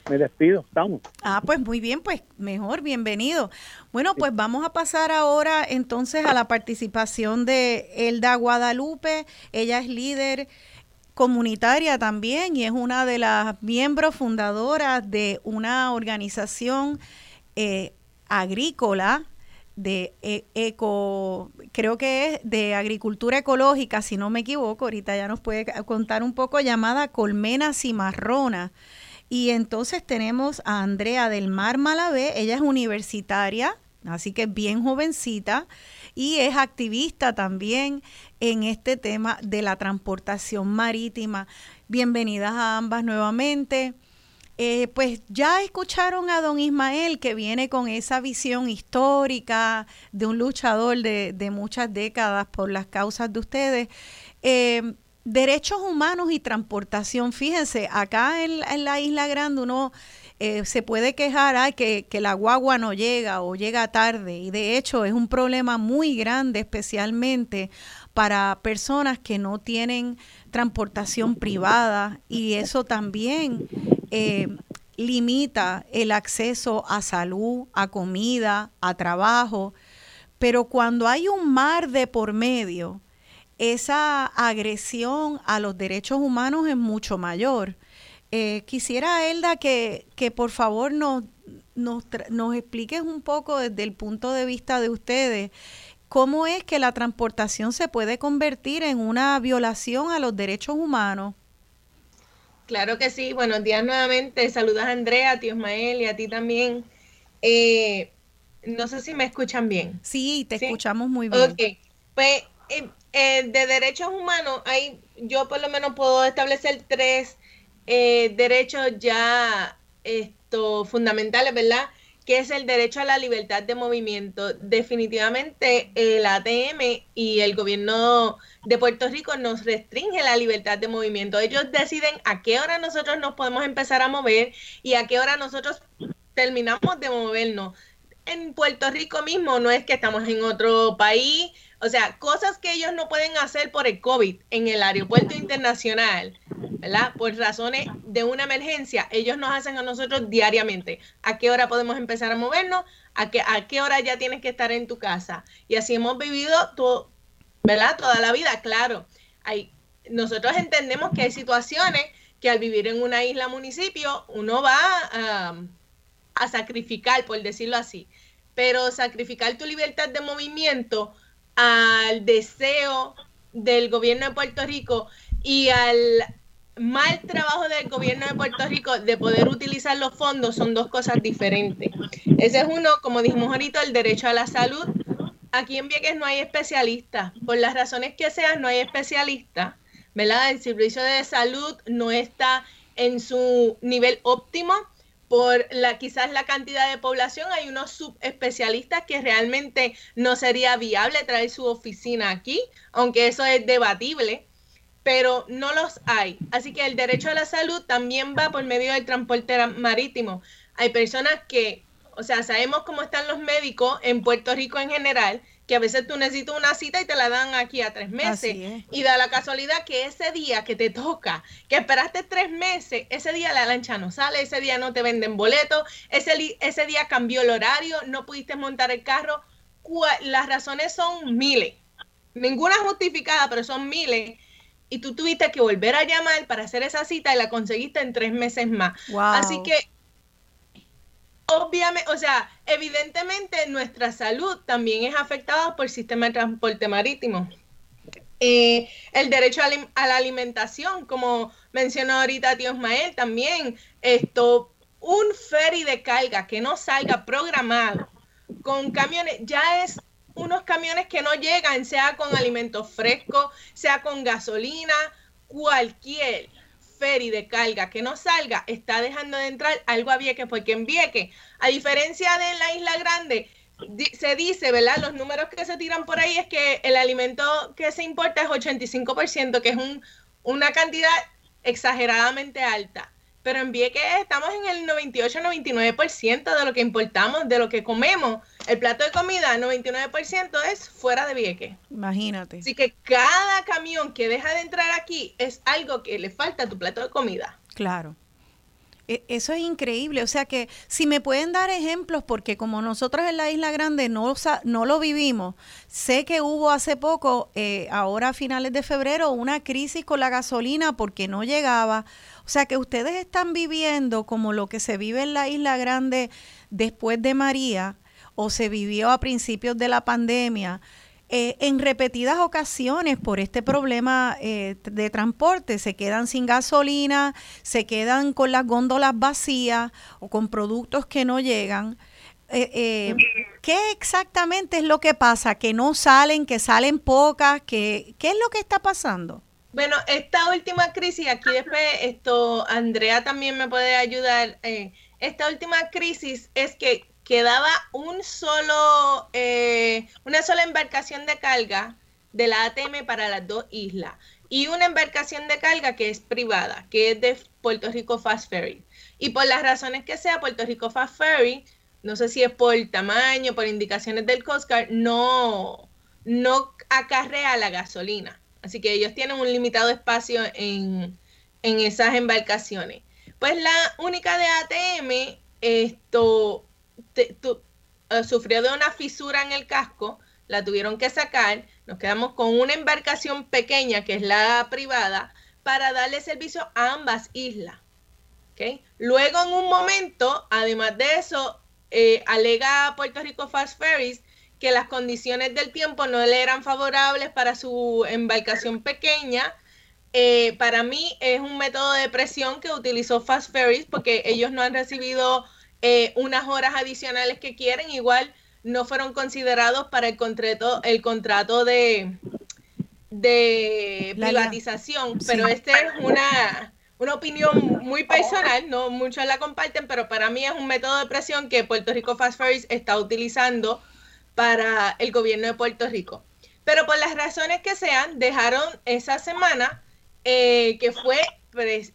me despido. Estamos. Ah, pues muy bien, pues mejor, bienvenido. Bueno, pues vamos a pasar ahora entonces a la participación de Elda Guadalupe. Ella es líder comunitaria también y es una de las miembros fundadoras de una organización eh, agrícola de e, eco, creo que es de agricultura ecológica, si no me equivoco, ahorita ya nos puede contar un poco, llamada Colmena Cimarrona. Y entonces tenemos a Andrea del Mar Malavé, ella es universitaria, así que bien jovencita, y es activista también en este tema de la transportación marítima. Bienvenidas a ambas nuevamente. Eh, pues ya escucharon a don Ismael que viene con esa visión histórica de un luchador de, muchas décadas por las causas de ustedes. Eh, derechos humanos y transportación, fíjense, acá en, la Isla Grande uno eh, se puede quejar que, que la guagua no llega o llega tarde y de hecho es un problema muy grande especialmente para personas que no tienen transportación privada y eso también eh, limita el acceso a salud, a comida, a trabajo, pero cuando hay un mar de por medio, esa agresión a los derechos humanos es mucho mayor. Eh, quisiera, Elda, que, que por favor nos, nos, nos expliques un poco desde el punto de vista de ustedes cómo es que la transportación se puede convertir en una violación a los derechos humanos. Claro que sí. Buenos días nuevamente. Saludos a Andrea, a ti Ismael y a ti también. Eh, no sé si me escuchan bien. Sí, te escuchamos muy bien. Ok. Pues eh, eh, de derechos humanos, hay, yo por lo menos puedo establecer tres derechos ya esto, fundamentales, ¿verdad? Que es el derecho a la libertad de movimiento. Definitivamente el ATM y el gobierno de Puerto Rico nos restringe la libertad de movimiento. Ellos deciden a qué hora nosotros nos podemos empezar a mover y a qué hora nosotros terminamos de movernos. En Puerto Rico mismo no es que estamos en otro país, o sea, cosas que ellos no pueden hacer por el COVID en el aeropuerto internacional, ¿verdad? Por razones de una emergencia, ellos nos hacen a nosotros diariamente. ¿A qué hora podemos empezar a movernos? ¿A qué, a qué hora ya tienes que estar en tu casa? Y así hemos vivido todo, ¿verdad? Toda la vida, claro. Hay, nosotros entendemos que hay situaciones que al vivir en una isla municipio uno va a sacrificar, por decirlo así. Pero sacrificar tu libertad de movimiento al deseo del gobierno de Puerto Rico y al mal trabajo del gobierno de Puerto Rico de poder utilizar los fondos son dos cosas diferentes. Ese es uno, como dijimos ahorita, el derecho a la salud. Aquí en Vieques no hay especialistas. Por las razones que sean, no hay especialistas. ¿Verdad? El servicio de salud no está en su nivel óptimo por la quizás la cantidad de población, hay unos subespecialistas que realmente no sería viable traer su oficina aquí, aunque eso es debatible, pero no los hay. Así que el derecho a la salud también va por medio del transporte marítimo. Hay personas que, o sea, sabemos cómo están los médicos en Puerto Rico en general, que a veces tú necesitas una cita y te la dan aquí a tres meses. Y da la casualidad que ese día que te toca, que esperaste tres meses, ese día la lancha no sale, ese día no te venden boletos, ese, ese día cambió el horario, no pudiste montar el carro. Las razones son miles. Ninguna justificada, pero son miles y tú tuviste que volver a llamar para hacer esa cita y la conseguiste en tres meses más. Así que, obviamente, o sea, evidentemente nuestra salud también es afectada por el sistema de transporte marítimo. Eh, el derecho a, la alimentación, como mencionó ahorita tío Ismael, también esto, un ferry de carga que no salga programado con camiones ya es unos camiones que no llegan, sea con alimentos frescos, sea con gasolina, cualquier ferry de carga que no salga está dejando de entrar algo a Vieques, porque en Vieques, a diferencia de la Isla Grande, se dice, ¿verdad? Los números que se tiran por ahí es que el alimento que se importa es 85%, que es un, una cantidad exageradamente alta. Pero en Vieques estamos en el 98-99% de lo que importamos, de lo que comemos. El plato de comida, 99% es fuera de Vieques. Imagínate. Así que cada camión que deja de entrar aquí es algo que le falta a tu plato de comida. Claro. E, eso es increíble. O sea que si me pueden dar ejemplos, porque como nosotros en la Isla Grande no, no lo vivimos, sé que hubo hace poco, eh, ahora a finales de febrero, una crisis con la gasolina porque no llegaba. Sea que ustedes están viviendo como lo que se vive en la Isla Grande después de María o se vivió a principios de la pandemia. Eh, en repetidas ocasiones por este problema eh, de transporte. Se quedan sin gasolina, se quedan con las góndolas vacías o con productos que no llegan. Eh, ¿Qué exactamente es lo que pasa? ¿Que no salen, que salen pocas? ¿Qué es lo que está pasando? Bueno, esta última crisis, aquí después esto, Andrea también me puede ayudar. Eh, esta última crisis es que quedaba un solo, eh, una sola embarcación de carga de la ATM para las dos islas y una embarcación de carga que es privada, que es de Puerto Rico Fast Ferry. Y por las razones que sea, Puerto Rico Fast Ferry, no sé si es por tamaño, por indicaciones del Coast Guard, no, no acarrea la gasolina. Así que ellos tienen un limitado espacio en, esas embarcaciones. Pues la única de ATM esto eh, sufrió de una fisura en el casco, la tuvieron que sacar, nos quedamos con una embarcación pequeña que es la privada para darle servicio a ambas islas. Luego en un momento, además de eso, eh, alega Puerto Rico Fast Ferries que las condiciones del tiempo no le eran favorables para su embarcación pequeña. Eh, para mí es un método de presión que utilizó Fast Ferries porque ellos no han recibido eh, unas horas adicionales que quieren, igual no fueron considerados para el contrato, el contrato de, de privatización, pero esta es una, una opinión muy personal, no muchos la comparten, pero para mí es un método de presión que Puerto Rico Fast Ferries está utilizando para el gobierno de Puerto Rico. Pero por las razones que sean, dejaron esa semana, eh, que fue,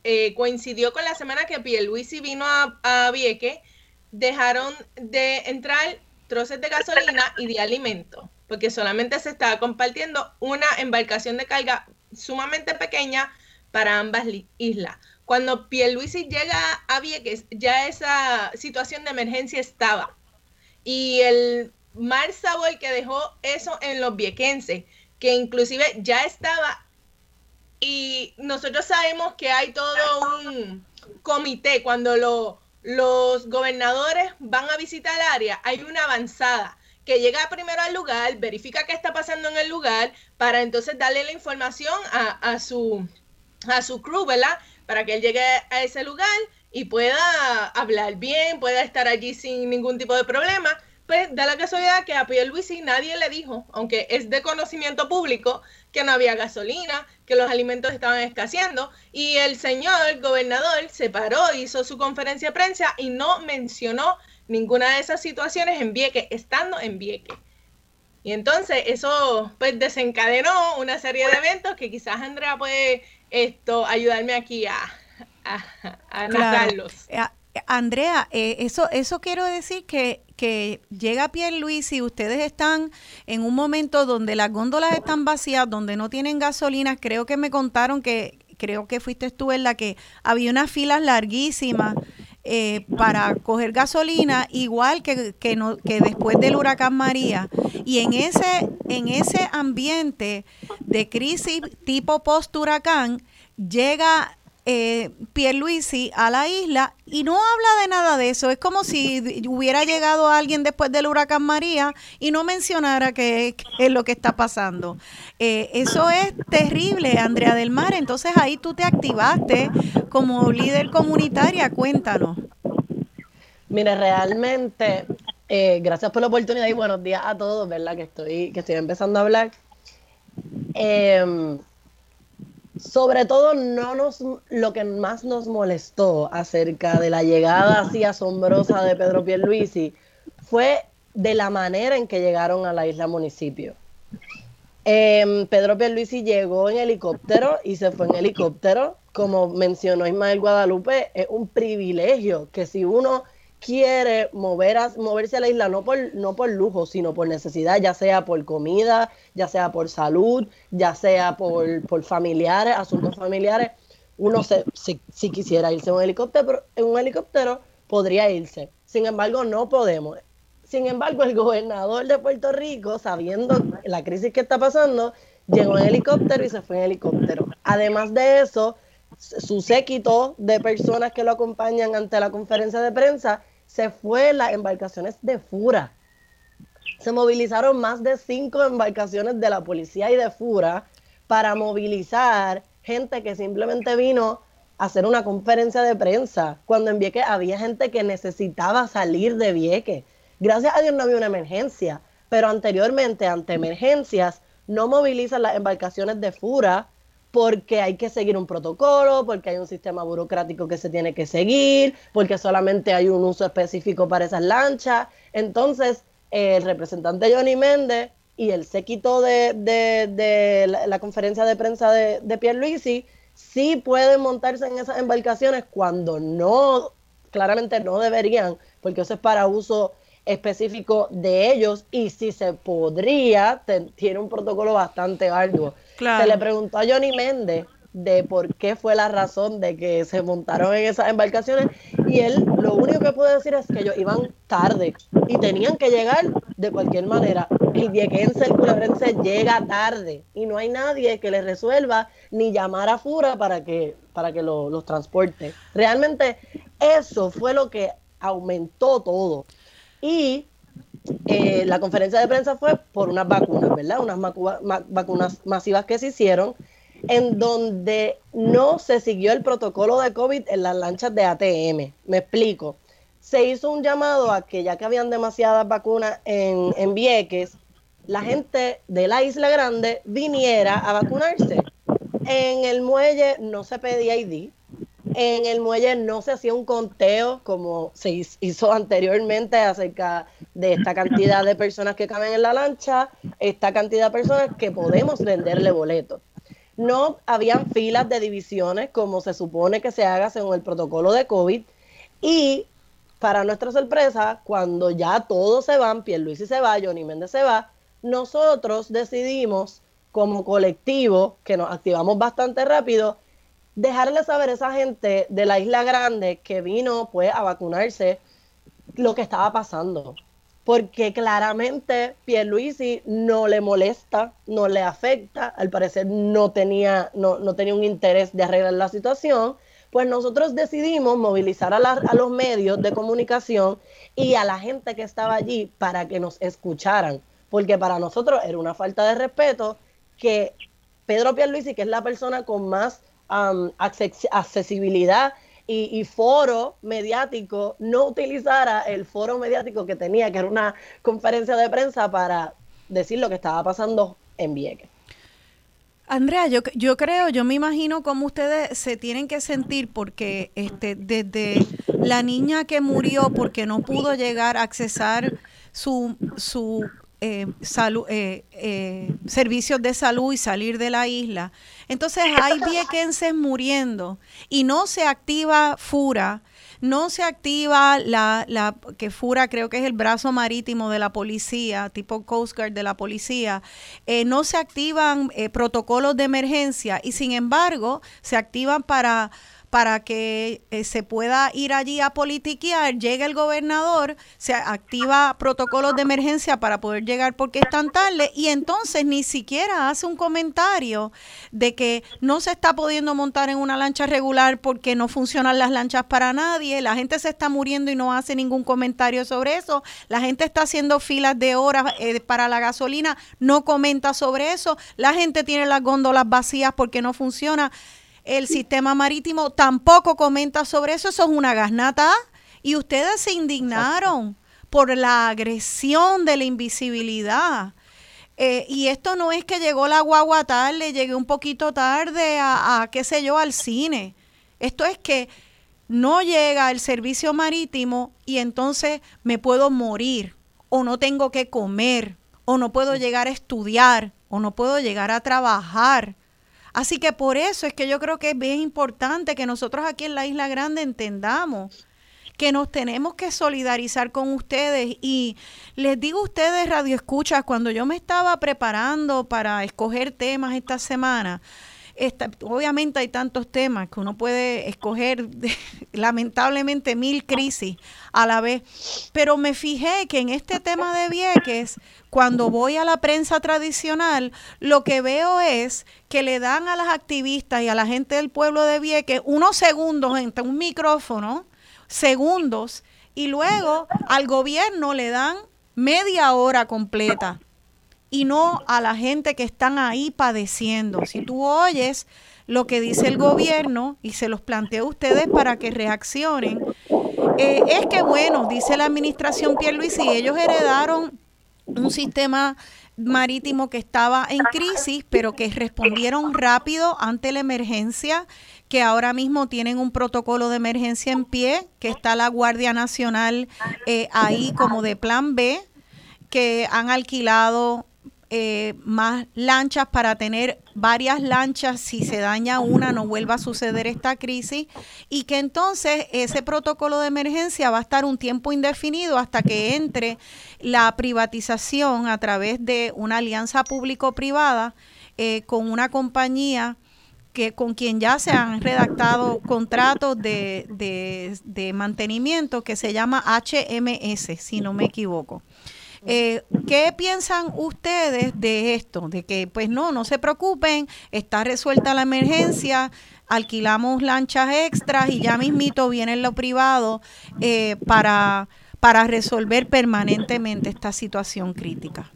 eh, coincidió con la semana que Pierluisi vino a, a Vieque, dejaron de entrar troces de gasolina y de alimento, porque solamente se estaba compartiendo una embarcación de carga sumamente pequeña para ambas islas. Cuando Pierluisi llega a Vieques, ya esa situación de emergencia estaba. Y el mal sabor que dejó eso en los viequenses, que inclusive ya estaba y nosotros sabemos que hay todo un comité cuando los gobernadores van a visitar el área, hay una avanzada que llega primero al lugar, verifica qué está pasando en el lugar para entonces darle la información a, a su a su crew, ¿verdad? Para que él llegue a ese lugar y pueda hablar bien, pueda estar allí sin ningún tipo de problema pues da la casualidad que a Pierluisi nadie le dijo, aunque es de conocimiento público, que no había gasolina, que los alimentos estaban escaseando, y el señor gobernador se paró, hizo su conferencia de prensa y no mencionó ninguna de esas situaciones en Vieque, estando en Vieque. Y entonces eso pues desencadenó una serie de eventos que quizás Andrea puede esto ayudarme aquí a, a, narrarlos. Eh, Andrea, eh, eso, eso quiero decir que que llega Luis y ustedes están en un momento donde las góndolas están vacías, donde no tienen gasolina. Creo que me contaron que, creo que fuiste tú en la que había unas filas larguísimas eh, para coger gasolina, igual que, que, no, que después del huracán María. Y en ese, en ese ambiente de crisis tipo post-huracán, llega eh, Pierluisi a la isla y no habla de nada de eso. Es como si hubiera llegado alguien después del huracán María y no mencionara qué es lo que está pasando. Eh, eso es terrible, Andrea del Mar. Entonces ahí tú te activaste como líder comunitaria. Cuéntanos. Mire, realmente, eh, gracias por la oportunidad y buenos días a todos, ¿verdad? Que estoy, que estoy empezando a hablar. Eh, sobre todo no nos lo que más nos molestó acerca de la llegada así asombrosa de Pedro Pierluisi fue de la manera en que llegaron a la isla municipio. Eh, Pedro Pierluisi llegó en helicóptero y se fue en helicóptero. Como mencionó Ismael Guadalupe, es un privilegio que si uno quiere mover a, moverse a la isla no por, no por lujo, sino por necesidad, ya sea por comida, ya sea por salud, ya sea por, por familiares, asuntos familiares, uno se, si, si, quisiera irse en un helicóptero, en un helicóptero podría irse. Sin embargo, no podemos. Sin embargo, el gobernador de Puerto Rico, sabiendo la crisis que está pasando, llegó en helicóptero y se fue en helicóptero. Además de eso, su séquito de personas que lo acompañan ante la conferencia de prensa se fue las embarcaciones de Fura. Se movilizaron más de cinco embarcaciones de la policía y de Fura para movilizar gente que simplemente vino a hacer una conferencia de prensa, cuando en Vieques había gente que necesitaba salir de Vieques. Gracias a Dios no había una emergencia, pero anteriormente, ante emergencias, no movilizan las embarcaciones de Fura porque hay que seguir un protocolo, porque hay un sistema burocrático que se tiene que seguir, porque solamente hay un uso específico para esas lanchas. Entonces, el representante Johnny Méndez y el séquito de, de, la, conferencia de prensa de, de Pierluisi sí pueden montarse en esas embarcaciones cuando no, claramente no deberían, porque eso es para uso específico de ellos y si se podría, tiene un protocolo bastante arduo. Se le preguntó a Johnny Méndez de por qué fue la razón de que se montaron en esas embarcaciones y él lo único que puede decir es que ellos iban tarde y tenían que llegar de cualquier manera. El viequense, el culebrense llega tarde y no hay nadie que le resuelva ni llamar a Fura para que, para que los transporte. Realmente eso fue lo que aumentó todo. Y eh, la conferencia de prensa fue por unas vacunas, ¿verdad? Unas vacunas masivas que se hicieron, en donde no se siguió el protocolo de COVID en las lanchas de ATM. Me explico. Se hizo un llamado a que ya que habían demasiadas vacunas en, en Vieques, la gente de la Isla Grande viniera a vacunarse. En el muelle no se pedía ID, en el muelle no se hacía un conteo como se hizo anteriormente acerca de esta cantidad de personas que caben en la lancha, esta cantidad de personas que podemos venderle boletos. No habían filas de divisiones como se supone que se haga según el protocolo de COVID y para nuestra sorpresa, cuando ya todos se van, Pierluisi se va, Johnny Méndez se va, nosotros decidimos como colectivo, que nos activamos bastante rápido, dejarle saber a esa gente de la Isla Grande que vino pues a vacunarse lo que estaba pasando. Porque claramente Pierluisi no le molesta, no le afecta, al parecer no tenía, no, no tenía un interés de arreglar la situación, pues nosotros decidimos movilizar a, a, los medios de comunicación y a la gente que estaba allí para que nos escucharan, porque para nosotros era una falta de respeto que Pedro Pierluisi, que es la persona con más accesibilidad y, foro mediático, no utilizara el foro mediático que tenía, que era una conferencia de prensa para decir lo que estaba pasando en Vieques. Andrea, yo, yo creo, yo me imagino cómo ustedes se tienen que sentir porque este, desde la niña que murió porque no pudo llegar a accesar su, su eh, eh, eh, servicios de salud y salir de la isla. Entonces hay viequenses muriendo y no se activa FURA. no se activa la, que FURA creo que es el brazo marítimo de la policía, tipo Coast Guard de la policía, eh, no se activan eh, protocolos de emergencia y sin embargo se activan para para que eh, se pueda ir allí a politiquear, llega el gobernador, se activa protocolos de emergencia para poder llegar porque es tan tarde y entonces ni siquiera hace un comentario de que no se está pudiendo montar en una lancha regular porque no funcionan las lanchas para nadie, la gente se está muriendo y no hace ningún comentario sobre eso, la gente está haciendo filas de horas eh, para la gasolina, no comenta sobre eso, la gente tiene las góndolas vacías porque no funciona el sistema marítimo tampoco comenta sobre eso, eso es una gasnata. Y ustedes se indignaron por la agresión de la invisibilidad. Eh, y esto no es que llegó la guagua tarde, llegué un poquito tarde a, a, qué sé yo, al cine. Esto es que no llega el servicio marítimo y entonces me puedo morir o no tengo que comer o no puedo llegar a estudiar o no puedo llegar a trabajar Así que por eso es que yo creo que es bien importante que nosotros aquí en la Isla Grande entendamos que nos tenemos que solidarizar con ustedes. Y les digo a ustedes radio escuchas cuando yo me estaba preparando para escoger temas esta semana obviamente hay tantos temas que uno puede escoger, lamentablemente, mil crisis a la vez, pero me fijé que en este tema de Vieques, cuando voy a la prensa tradicional, lo que veo es que le dan a las activistas y a la gente del pueblo de Vieques unos segundos entre un micrófono, segundos, y luego al gobierno le dan media hora completa y no a la gente que están ahí padeciendo. Si tú oyes lo que dice el gobierno y se los planteo a ustedes para que reaccionen, eh, es que bueno, dice la administración Pierluisi, ellos heredaron un sistema marítimo que estaba en crisis, pero que respondieron rápido ante la emergencia, que ahora mismo tienen un protocolo de emergencia en pie, que está la Guardia Nacional eh, ahí como de plan B, que han alquilado eh, más lanchas para tener varias lanchas si se daña una no vuelva a suceder esta crisis y que entonces ese protocolo de emergencia va a estar un tiempo indefinido hasta que entre la privatización a través de una alianza público-privada eh, con una compañía que con quien ya se han redactado contratos de, de, de mantenimiento que se llama HMS, si no me equivoco. Eh, ¿Qué piensan ustedes de esto? De que, pues no, no se preocupen, está resuelta la emergencia, alquilamos lanchas extras y ya mismito viene lo privado eh, para, para resolver permanentemente esta situación crítica.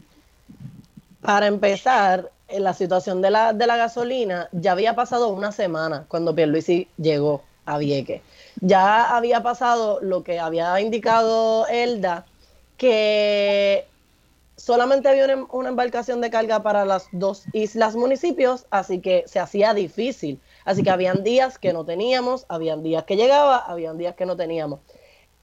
Para empezar, en la situación de la, de la gasolina, ya había pasado una semana cuando Pierluisi llegó a Vieques. Ya había pasado lo que había indicado Elda, que solamente había una, embarcación de carga para las dos islas municipios, así que se hacía difícil. Así que habían días que no teníamos, habían días que llegaba, habían días que no teníamos.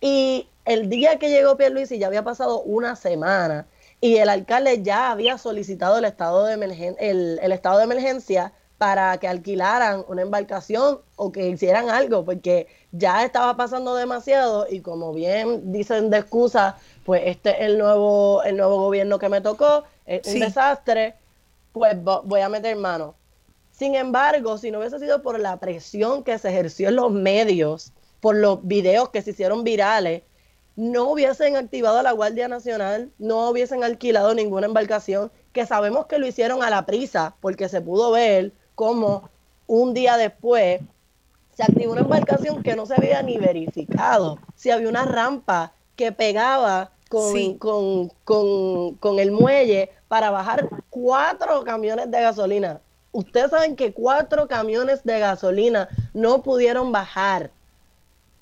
Y el día que llegó Pierluisi ya había pasado una semana y el alcalde ya había solicitado el estado de, el estado de emergencia para que alquilaran una embarcación o que hicieran algo, porque ya estaba pasando demasiado y como bien dicen de excusa, pues este es el nuevo, el nuevo gobierno que me tocó, es un desastre, pues voy a meter mano. Sin embargo, si no hubiese sido por la presión que se ejerció en los medios, por los videos que se hicieron virales, no hubiesen activado a la Guardia Nacional, no hubiesen alquilado ninguna embarcación, que sabemos que lo hicieron a la prisa, porque se pudo ver cómo un día después se activó una embarcación que no se había ni verificado, si había una rampa que pegaba con, con, el muelle para bajar cuatro camiones de gasolina. Ustedes saben que cuatro camiones de gasolina no pudieron bajar.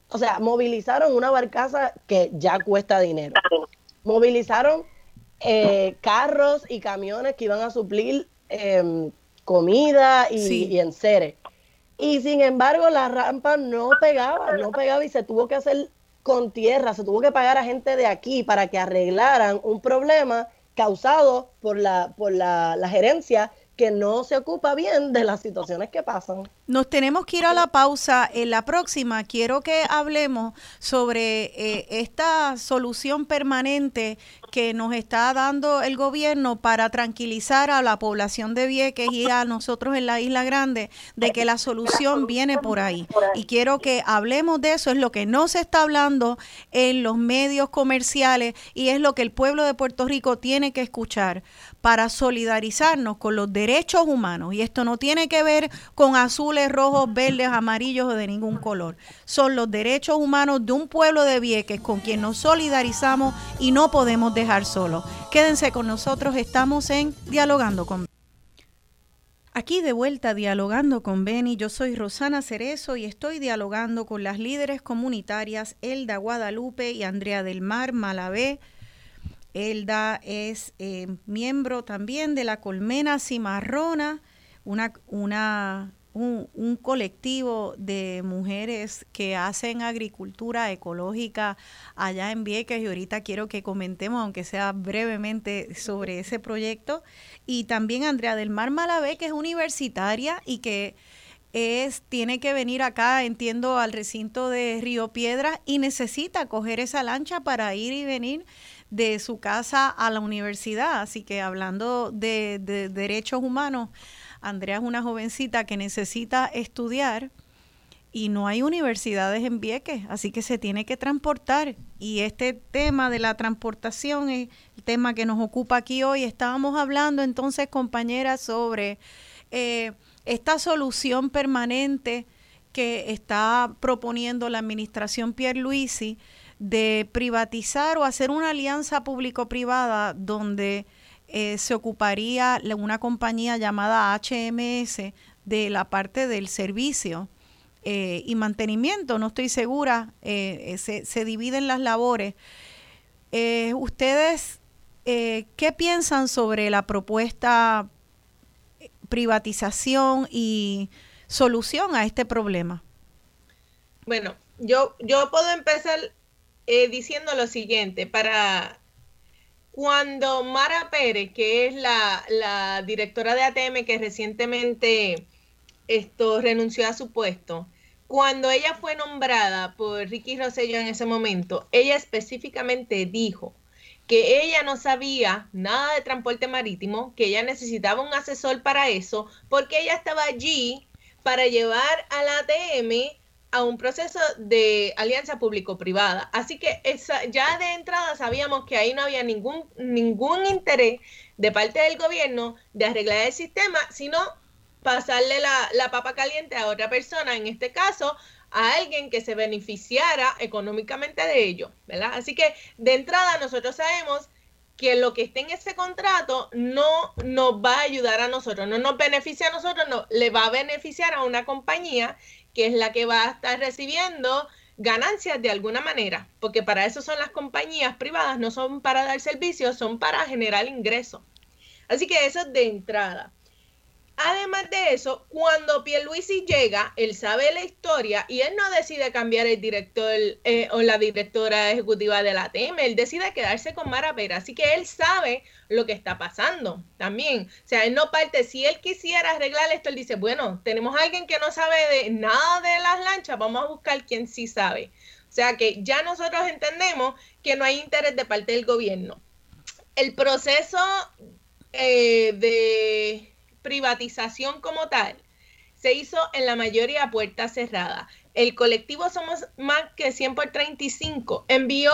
O sea, movilizaron una barcaza que ya cuesta dinero. Movilizaron eh, carros y camiones que iban a suplir em, comida y, y enseres. Y sin embargo, la rampa no pegaba, no pegaba y se tuvo que hacer con tierra, se tuvo que pagar a gente de aquí para que arreglaran un problema causado por la, por la, gerencia que no se ocupa bien de las situaciones que pasan. Nos tenemos que ir a la pausa. En la próxima quiero que hablemos sobre eh, esta solución permanente que nos está dando el gobierno para tranquilizar a la población de Vieques y a nosotros en la Isla Grande de que la solución viene por ahí. Y quiero que hablemos de eso, es lo que no se está hablando en los medios comerciales y es lo que el pueblo de Puerto Rico tiene que escuchar para solidarizarnos con los derechos humanos. Y esto no tiene que ver con azules, rojos, verdes, amarillos o de ningún color. Son los derechos humanos de un pueblo de Vieques con quien nos solidarizamos y no podemos dejar solo. Quédense con nosotros, estamos en Dialogando con Aquí de vuelta dialogando con Beni, yo soy Rosana Cerezo y estoy dialogando con las líderes comunitarias Elda Guadalupe y Andrea del Mar Malavé Elda es eh, miembro también de la Colmena Cimarrona, una, una, un, un, colectivo de mujeres que hacen agricultura ecológica allá en Vieques y ahorita quiero que comentemos, aunque sea brevemente, sobre ese proyecto. Y también Andrea del Mar Malavé, que es universitaria y que es, tiene que venir acá, entiendo, al recinto de Río Piedras y necesita coger esa lancha para ir y venir de su casa a la universidad. Así que hablando de, derechos humanos, Andrea es una jovencita que necesita estudiar y no hay universidades en Vieques, así que se tiene que transportar. Y este tema de la transportación es el tema que nos ocupa aquí hoy. Estábamos hablando entonces, compañeras, sobre eh, esta solución permanente que está proponiendo la administración Pierluisi de privatizar o hacer una alianza público-privada donde eh, se ocuparía una compañía llamada HMS de la parte del servicio eh, y mantenimiento, no estoy segura, eh, se, se, dividen las labores. ¿Ustedes qué piensan sobre la propuesta privatización y solución a este problema? Bueno, yo, yo puedo empezar eh, diciendo lo siguiente, para cuando Mara Pérez, que es la, directora de ATM que recientemente esto renunció a su puesto, cuando ella fue nombrada por Ricky Rosselló en ese momento, ella específicamente dijo que ella no sabía nada de transporte marítimo, que ella necesitaba un asesor para eso, porque ella estaba allí para llevar a la ATM a un proceso de alianza público-privada. Así que esa, ya de entrada sabíamos que ahí no había ningún, ningún interés de parte del gobierno de arreglar el sistema, sino pasarle la, la papa caliente a otra persona, en este caso a alguien que se beneficiara económicamente de ello, ¿verdad? Así que de entrada nosotros sabemos que lo que esté en ese contrato no nos va a ayudar a nosotros, no nos beneficia a nosotros, no, le va a beneficiar a una compañía que es la que va a estar recibiendo ganancias de alguna manera, porque para eso son las compañías privadas, no son para dar servicios, son para generar ingresos. Así que eso es de entrada. Además de eso, cuando Pierluisi llega, él sabe la historia y él no decide cambiar el director eh, o la directora ejecutiva de la ATM, él decide quedarse con Mara Pera, así que él sabe lo que está pasando también. O sea, él no parte, si él quisiera arreglar esto, él dice, bueno, tenemos a alguien que no sabe de nada de las lanchas, vamos a buscar quien sí sabe. O sea que ya nosotros entendemos que no hay interés de parte del gobierno. El proceso eh, de privatización como tal se hizo en la mayoría puerta cerrada. El colectivo Somos Más que 100 por 35 envió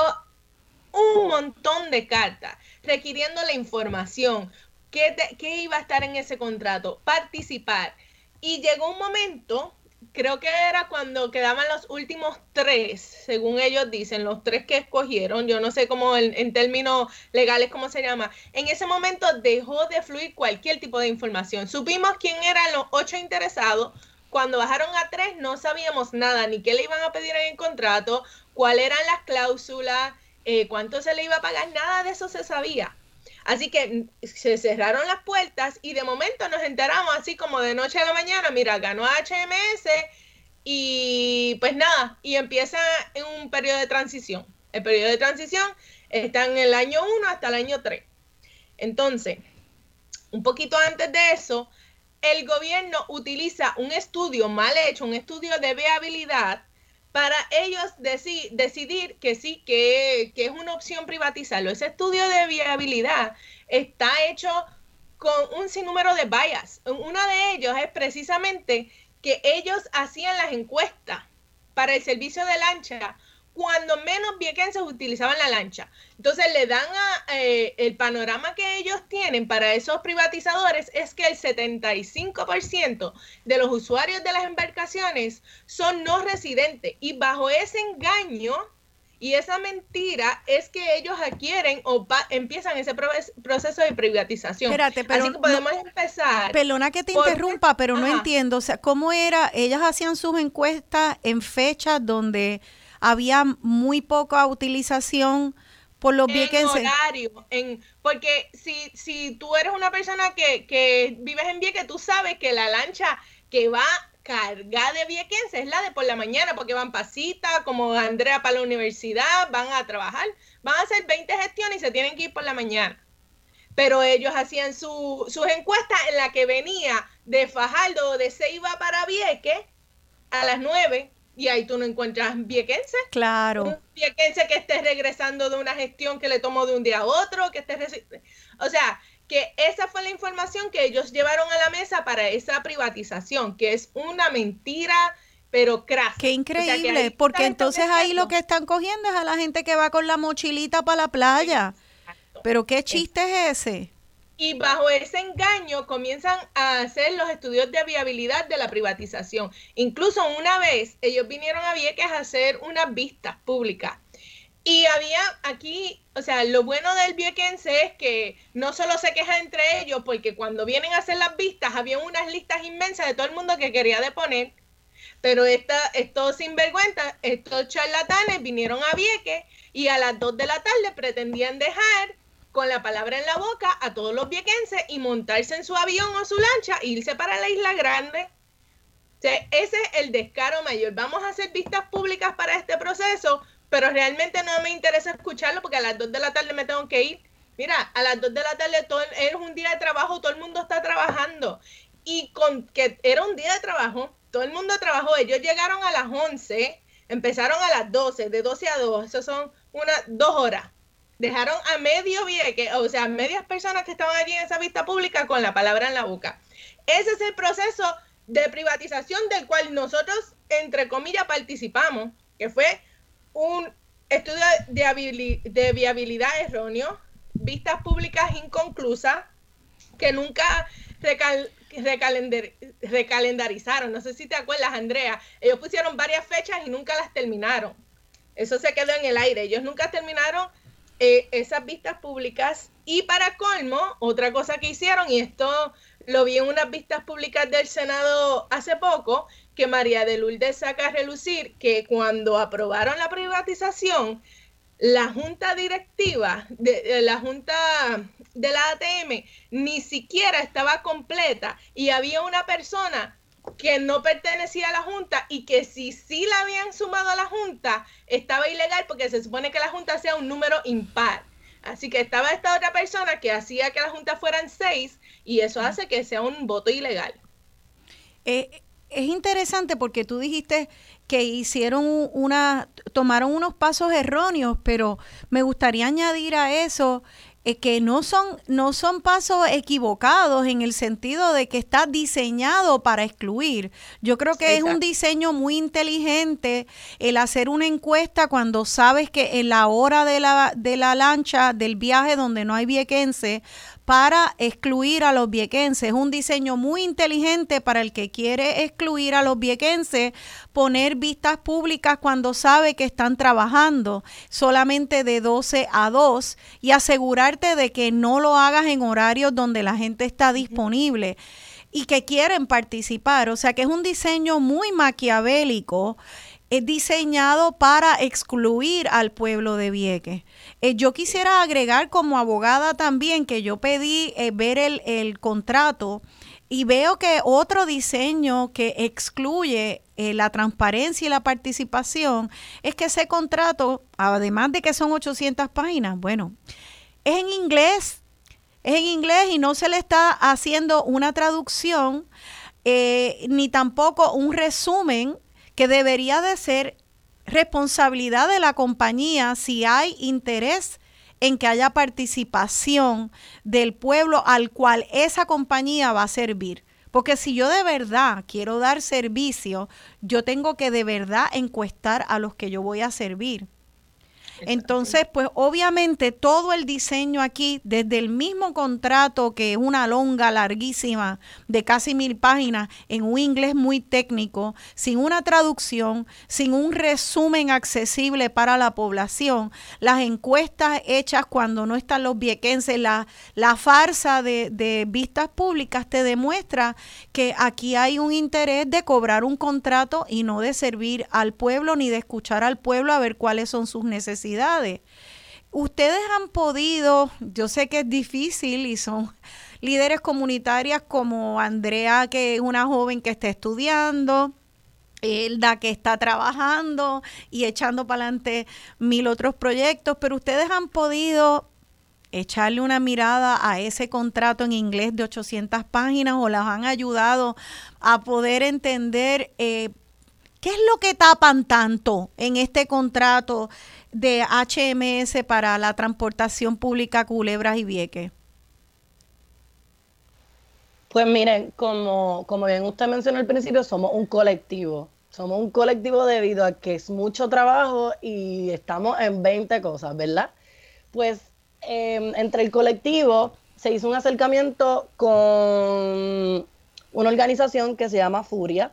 un montón de cartas requiriendo la información, qué, qué iba a estar en ese contrato, participar. Y llegó un momento creo que era cuando quedaban los últimos tres, según ellos dicen, los tres que escogieron, yo no sé cómo en, términos legales cómo se llama, en ese momento dejó de fluir cualquier tipo de información. Supimos quién eran los ocho interesados. Cuando bajaron a tres no sabíamos nada, ni qué le iban a pedir en el contrato, cuáles eran las cláusulas, eh, cuánto se le iba a pagar, nada de eso se sabía. Así que se cerraron las puertas y de momento nos enteramos así como de noche a la mañana, mira, ganó HMS y pues nada, y empieza en un periodo de transición. El periodo de transición está en el año 1 hasta el año 3. Entonces, un poquito antes de eso, el gobierno utiliza un estudio mal hecho, un estudio de viabilidad, para ellos decidir que sí, que, es una opción privatizarlo. Ese estudio de viabilidad está hecho con un sinnúmero de bias. Uno de ellos es precisamente que ellos hacían las encuestas para el servicio de lancha cuando menos viequenses utilizaban la lancha. Entonces le dan a, eh, el panorama que ellos tienen para esos privatizadores es que el 75% de los usuarios de las embarcaciones son no residentes y bajo ese engaño y esa mentira es que ellos adquieren o empiezan ese proceso de privatización. Espérate, pero Así que podemos empezar. Pelona que te interrumpa, pero no entiendo, o sea, ¿cómo era? Ellas hacían sus encuestas en fechas donde había muy poca utilización por los viequenses. En horario, en, porque si, si tú eres una persona que, que vives en Vieques, tú sabes que la lancha que va cargada de viequenses es la de por la mañana, porque van pasita, como Andrea para la universidad, van a trabajar, van a hacer 20 gestiones y se tienen que ir por la mañana. Pero ellos hacían su, sus encuestas en la que venía de Fajardo o de Ceiba para Vieques a las 9 y ahí tú no encuentras viequense. Claro. Un viequense que esté regresando de una gestión que le tomó de un día a otro, que esté... O sea, que esa fue la información que ellos llevaron a la mesa para esa privatización, que es una mentira, pero crasa. Qué increíble, porque entonces ahí lo que están cogiendo es a la gente que va con la mochilita para la playa. Pero qué chiste es ese. Y bajo ese engaño comienzan a hacer los estudios de viabilidad de la privatización. Incluso una vez ellos vinieron a Vieques a hacer unas vistas públicas. Y había aquí, o sea, lo bueno del viequense es que no solo se queja entre ellos, porque cuando vienen a hacer las vistas, había unas listas inmensas de todo el mundo que quería deponer, pero esta, estos sinvergüenzas, estos charlatanes vinieron a Vieques y a las 2 de la tarde pretendían dejar con la palabra en la boca a todos los viequenses y montarse en su avión o su lancha e irse para la isla grande. Ese es el descaro mayor. Vamos a hacer vistas públicas para este proceso, pero realmente no me interesa escucharlo porque a las 2 de la tarde me tengo que ir. Mira, a las 2 de la tarde todo, es un día de trabajo, todo el mundo está trabajando. Y con que era un día de trabajo, todo el mundo trabajó. Ellos llegaron a las 11, empezaron a las 12, de 12 a 2, eso son unas dos horas dejaron a medio vieque, o sea, medias personas que estaban allí en esa vista pública con la palabra en la boca. Ese es el proceso de privatización del cual nosotros, entre comillas, participamos, que fue un estudio de viabilidad erróneo, vistas públicas inconclusas, que nunca recalendarizaron. No sé si te acuerdas, Andrea. Ellos pusieron varias fechas y nunca las terminaron. Eso se quedó en el aire. Ellos nunca terminaron eh, esas vistas públicas. Y para colmo, otra cosa que hicieron, y esto lo vi en unas vistas públicas del Senado hace poco, que María de Lourdes saca a relucir que cuando aprobaron la privatización, la junta directiva de, la junta de la ATM ni siquiera estaba completa y había una persona que no pertenecía a la Junta y que si sí la habían sumado a la Junta, estaba ilegal porque se supone que la Junta sea un número impar. Así que estaba esta otra persona que hacía que la Junta fueran seis y eso hace que sea un voto ilegal. Eh, es interesante porque tú dijiste que hicieron una, tomaron unos pasos erróneos, pero me gustaría añadir a eso eh, que no son, no son pasos equivocados en el sentido de que está diseñado para excluir. Yo creo que es un diseño muy inteligente el hacer una encuesta cuando sabes que en la hora de la, de la lancha, del viaje donde no hay viequense, para excluir a los viequenses. Es un diseño muy inteligente para el que quiere excluir a los viequenses, poner vistas públicas cuando sabe que están trabajando solamente de 12 a 2 y asegurarte de que no lo hagas en horarios donde la gente está disponible y que quieren participar. O sea que es un diseño muy maquiavélico es diseñado para excluir al pueblo de Vieques. Eh, yo quisiera agregar como abogada también que yo pedí eh, ver el, el, contrato y veo que otro diseño que excluye eh, la transparencia y la participación es que ese contrato, además de que son 800 páginas, bueno, es en inglés es en inglés y no se le está haciendo una traducción ni tampoco un resumen que debería de ser responsabilidad de la compañía si hay interés en que haya participación del pueblo al cual esa compañía va a servir. Porque si yo de verdad quiero dar servicio, yo tengo que de verdad encuestar a los que yo voy a servir. Entonces, pues obviamente todo el diseño aquí, desde el mismo contrato, que es una longa, larguísima, de casi mil páginas, en un inglés muy técnico, sin una traducción, sin un resumen accesible para la población, las encuestas hechas cuando no están los viequenses, la, la farsa de, de vistas públicas te demuestra que aquí hay un interés de cobrar un contrato y no de servir al pueblo ni de escuchar al pueblo a ver cuáles son sus necesidades Ustedes han podido, yo sé que es difícil y son líderes comunitarias como Andrea, que es una joven que está estudiando, Elda que está trabajando y echando para adelante mil otros proyectos, pero ustedes han podido echarle una mirada a ese contrato en inglés de 800 páginas o las han ayudado a poder entender eh, qué es lo que tapan tanto en este contrato de HMS para la transportación pública Culebras y Vieques? Pues miren, como, como bien usted mencionó al principio, somos un colectivo. Somos un colectivo debido a que es mucho trabajo y estamos en 20 cosas, ¿verdad? Pues em, entre el colectivo se hizo un acercamiento con una organización que se llama Furia,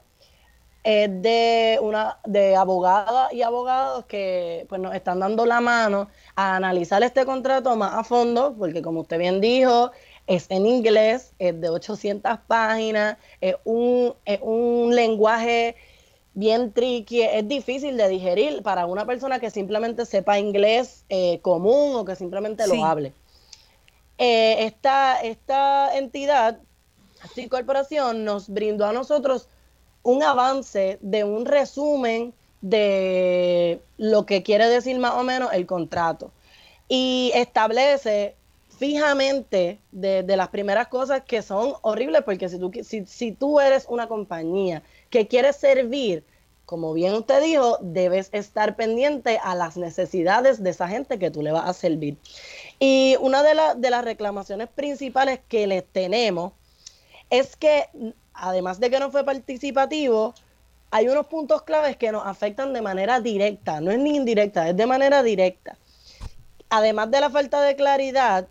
es de una de abogadas y abogados que pues nos están dando la mano a analizar este contrato más a fondo, porque como usted bien dijo, es en inglés, es de 800 páginas, es un, un lenguaje bien tricky, es difícil de digerir para una persona que simplemente sepa inglés eh, común o que simplemente lo hable. Eh, esta, esta entidad, esta corporación, nos brindó a nosotros un avance de un resumen de lo que quiere decir más o menos el contrato. Y establece fijamente de, las primeras cosas que son horribles, porque si tú, si, si tú eres una compañía que quiere servir, como bien usted dijo, debes estar pendiente a las necesidades de esa gente que tú le vas a servir. Y una de, de las reclamaciones principales que les tenemos es que además de que no fue participativo, hay unos puntos claves que nos afectan de manera directa, no es ni indirecta, es de manera directa. Además de la falta de claridad,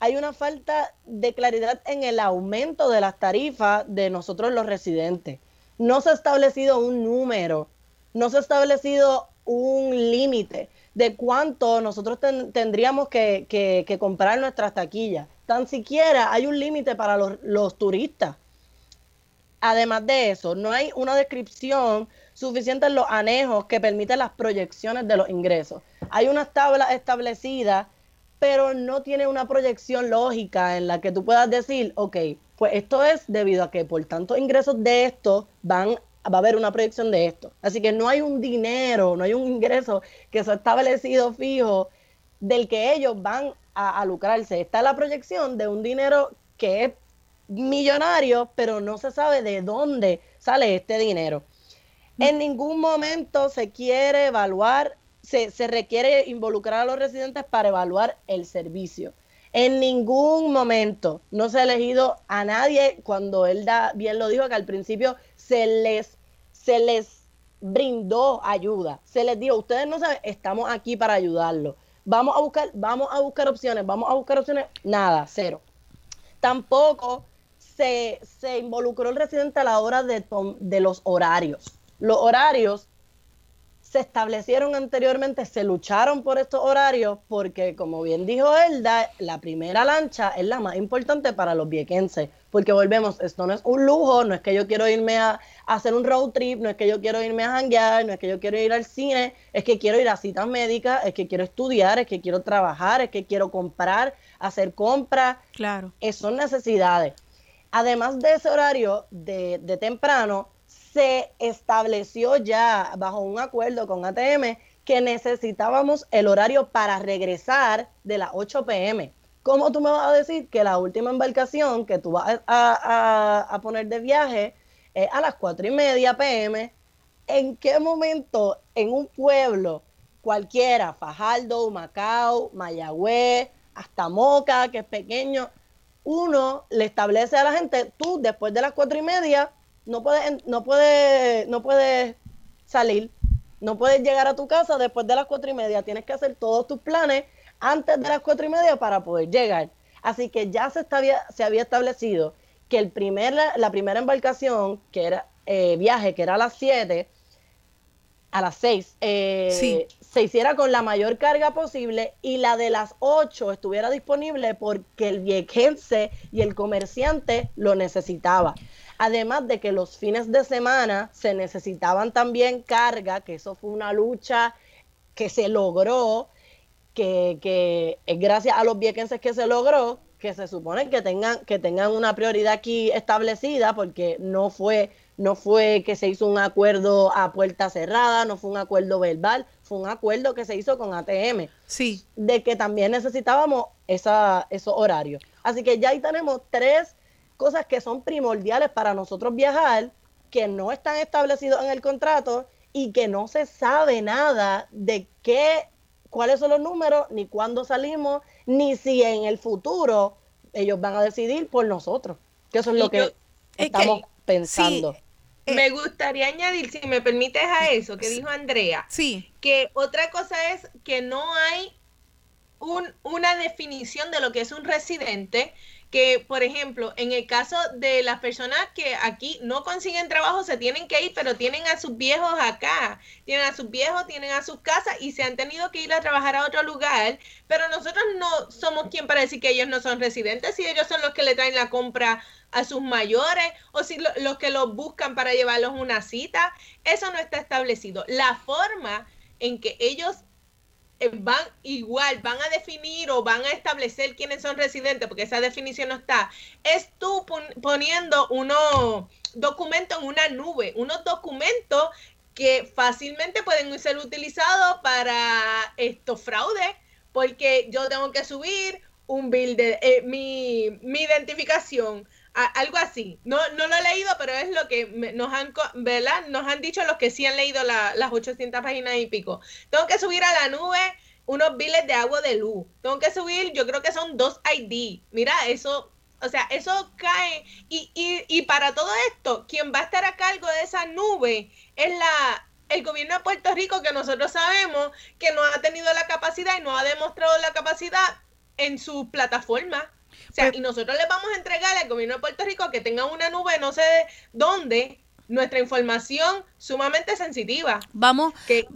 hay una falta de claridad en el aumento de las tarifas de nosotros los residentes. No se ha establecido un número, no se ha establecido un límite de cuánto nosotros tendríamos que, comprar nuestras taquillas. Tan siquiera hay un límite para los turistas Además de eso, no hay una descripción suficiente en los anejos que permiten las proyecciones de los ingresos. Hay unas tablas establecidas, pero no tiene una proyección lógica en la que tú puedas decir, ok, pues esto es debido a que por tantos ingresos de esto van va a haber una proyección de esto. Así que no hay un dinero, no hay un ingreso que sea establecido fijo del que ellos van a, a lucrarse. Está la proyección de un dinero que es millonario, pero no se sabe de dónde sale este dinero. En ningún momento se quiere evaluar, se, requiere involucrar a los residentes para evaluar el servicio. En ningún momento no se ha elegido a nadie cuando él da, bien lo dijo que al principio se les, se les brindó ayuda. Se les dijo, ustedes no saben, estamos aquí para ayudarlos. Vamos a buscar, vamos a buscar opciones, vamos a buscar opciones, nada, cero. Tampoco se, involucró el residente a la hora de, de los horarios. Los horarios se establecieron anteriormente, se lucharon por estos horarios porque, como bien dijo Elda, la primera lancha es la más importante para los viequenses, porque volvemos, esto no es un lujo, no es que yo quiero irme a, hacer un road trip, no es que yo quiero irme a janguear, no es que yo quiero ir al cine, es que quiero ir a citas médicas, es que quiero estudiar, es que quiero trabajar, es que quiero comprar, hacer compras. Claro. son necesidades. Además de ese horario de, temprano, se estableció ya bajo un acuerdo con ATM que necesitábamos el horario para regresar de las 8 pm. ¿cómo tú me vas a decir que la última embarcación que tú vas a, poner de viaje es a las cuatro y media pm? ¿En qué momento en un pueblo cualquiera, Fajardo, Macao, Mayagüez, hasta Moca, que es pequeño, uno le establece a la gente, tú después de las cuatro y media no puedes, no puedes, no puedes salir, no puedes llegar a tu casa después de las cuatro y media, tienes que hacer todos tus planes antes de las cuatro y media para poder llegar. Así que ya se, se había establecido que el primer, la primera embarcación, que era eh, viaje, que era a las siete, a las seis, eh, se hiciera con la mayor carga posible y la de las ocho estuviera disponible porque el viejense y el comerciante lo necesitaba. Además de que los fines de semana se necesitaban también carga, que eso fue una lucha que se logró, que, que es gracias a los viequenses que se logró, que se supone que tengan, que tengan una prioridad aquí establecida, porque no fue no fue que se hizo un acuerdo a puerta cerrada, no fue un acuerdo verbal, fue un acuerdo que se hizo con ATM. Sí. De que también necesitábamos esa, esos horarios. Así que ya ahí tenemos tres cosas que son primordiales para nosotros viajar, que no están establecidos en el contrato y que no se sabe nada de qué, cuáles son los números, ni cuándo salimos, ni si en el futuro ellos van a decidir por nosotros. Que eso es lo que estamos pensando. Eh, me gustaría añadir, si me permites a eso que dijo Andrea, sí. que otra cosa es que no hay un, una definición de lo que es un residente, que, por ejemplo, en el caso de las personas que aquí no consiguen trabajo, se tienen que ir, pero tienen a sus viejos acá, tienen a sus viejos, tienen a sus casas y se han tenido que ir a trabajar a otro lugar, pero nosotros no somos quien para decir que ellos no son residentes, si ellos son los que le traen la compra a sus mayores o si los que los buscan para llevarlos una cita, eso no está establecido. La forma en que ellos eh, van igual, van a definir o van a establecer quiénes son residentes, porque esa definición no está, es tú poniendo unos documentos en una nube, unos documentos que fácilmente pueden ser utilizados para estos fraudes, porque yo tengo que subir un bill de eh, mi, mi identificación, algo así. No, no lo he leído, pero es lo que nos han, ¿verdad? Nos han dicho los que sí han leído las 800 páginas y pico. Tengo que subir a la nube unos biles de agua de luz. Tengo que subir, yo creo que son dos ID. Mira, eso, o sea, eso cae. Y, y, y para todo esto, quien va a estar a cargo de esa nube es la, el gobierno de Puerto Rico, que nosotros sabemos que no ha tenido la capacidad y no ha demostrado la capacidad en su plataforma. O sea, y nosotros les vamos a entregar al gobierno de Puerto Rico que tenga una nube, no sé dónde, nuestra información sumamente sensitiva. Vamos, que,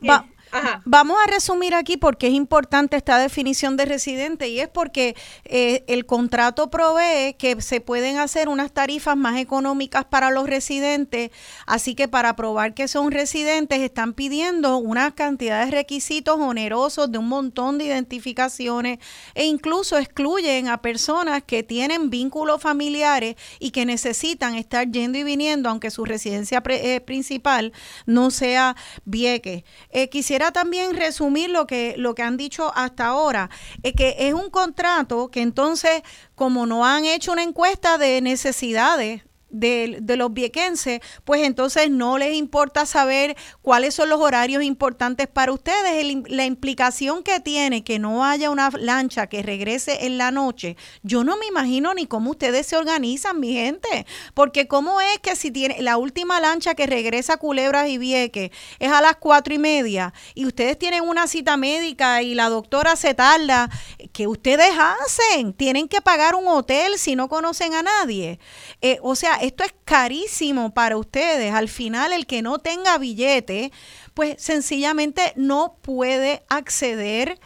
Vamos a resumir aquí porque es importante esta definición de residente y es porque eh, el contrato provee que se pueden hacer unas tarifas más económicas para los residentes, así que para probar que son residentes están pidiendo una cantidad de requisitos onerosos de un montón de identificaciones e incluso excluyen a personas que tienen vínculos familiares y que necesitan estar yendo y viniendo aunque su residencia eh, principal no sea Vieques. Eh, quisiera también resumir lo que, lo que han dicho hasta ahora, es que es un contrato que entonces, como no han hecho una encuesta de necesidades de, de, los viequenses, pues entonces no les importa saber cuáles son los horarios importantes para ustedes. la implicación que tiene que no haya una lancha que regrese en la noche, yo no me imagino ni cómo ustedes se organizan, mi gente, porque cómo es que si tiene la última lancha que regresa Culebras y Vieques es a las cuatro y media y ustedes tienen una cita médica y la doctora se tarda, ¿qué ustedes hacen? Tienen que pagar un hotel si no conocen a nadie. Eh, o sea, esto es carísimo para ustedes. Al final, el que no tenga billete, pues sencillamente no puede acceder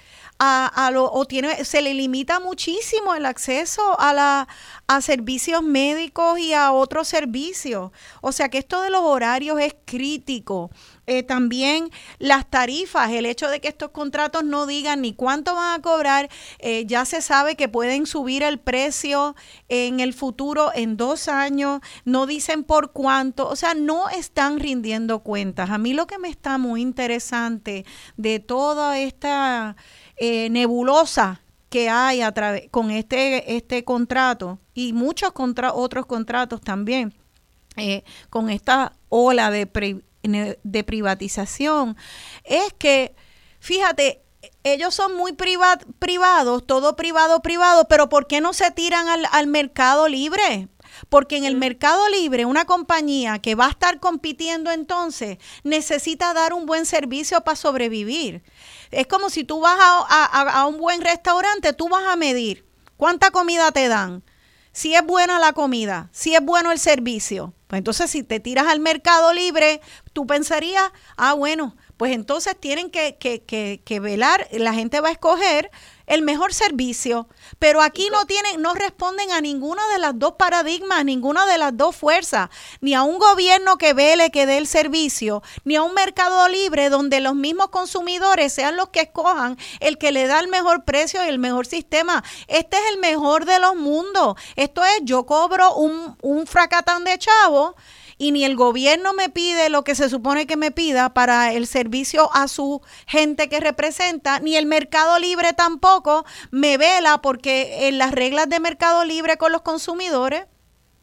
a, lo, o tiene, se le limita muchísimo el acceso a, la, a servicios médicos y a otros servicios. O sea que esto de los horarios es crítico. Eh, también las tarifas, el hecho de que estos contratos no digan ni cuánto van a cobrar, eh, ya se sabe que pueden subir el precio en el futuro en dos años, no dicen por cuánto, o sea, no están rindiendo cuentas. A mí lo que me está muy interesante de toda esta eh, nebulosa que hay a través con este este contrato y muchos otros contratos también con esta ola de, de privatización es que fíjate ellos son muy privados, todo privado, privado, pero ¿por qué no se tiran al, al mercado libre? Porque en el mercado libre, una compañía que va a estar compitiendo entonces necesita dar un buen servicio para sobrevivir. Es como si tú vas a, un buen restaurante, tú vas a medir cuánta comida te dan, si es buena la comida, si es bueno el servicio. Pues entonces si te tiras al mercado libre, tú pensarías, ah, bueno, pues entonces tienen que, que, que, que velar, la gente va a escoger el mejor servicio, pero aquí no tienen, no responden a ninguna de las dos paradigmas, ninguna de las dos fuerzas, ni a un gobierno que vele que dé el servicio, ni a un mercado libre donde los mismos consumidores sean los que escojan el que le da el mejor precio y el mejor sistema. Este es el mejor de los mundos. Esto es, yo cobro un, un fracatán de chavo y ni el gobierno me pide lo que se supone que me pida para el servicio a su gente que representa, ni el Mercado Libre tampoco me vela porque en las reglas de Mercado Libre con los consumidores.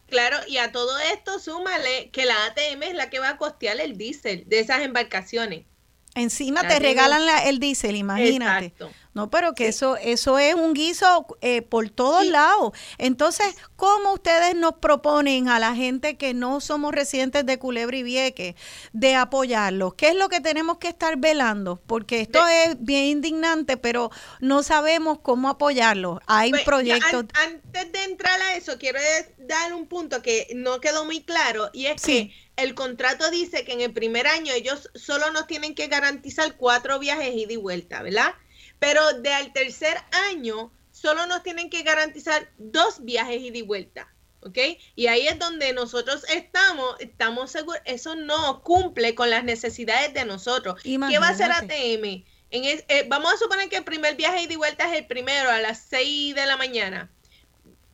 Claro, y a todo esto súmale que la ATM es la que va a costear el diésel de esas embarcaciones. Encima te regalan el diésel, imagínate. Exacto. No, pero que eso, eso es un guiso eh, por todos lados. Entonces, ¿cómo ustedes nos proponen a la gente que no somos residentes de Culebra y Vieques de apoyarlos? ¿Qué es lo que tenemos que estar velando? Porque esto es bien indignante, pero no sabemos cómo apoyarlos. Hay pues, proyectos. antes de entrar a eso, quiero dar un punto que no quedó muy claro y es que el contrato dice que en el primer año ellos solo nos tienen que garantizar cuatro viajes ida y vuelta, ¿verdad? Pero de al tercer año solo nos tienen que garantizar dos viajes ida y vuelta. ¿Ok? Y ahí es donde nosotros estamos, estamos seguros, eso no cumple con las necesidades de nosotros. ¿Qué va a hacer ATM? En eh, vamos a suponer que el primer viaje ida y vuelta es el primero a las 6 de la mañana.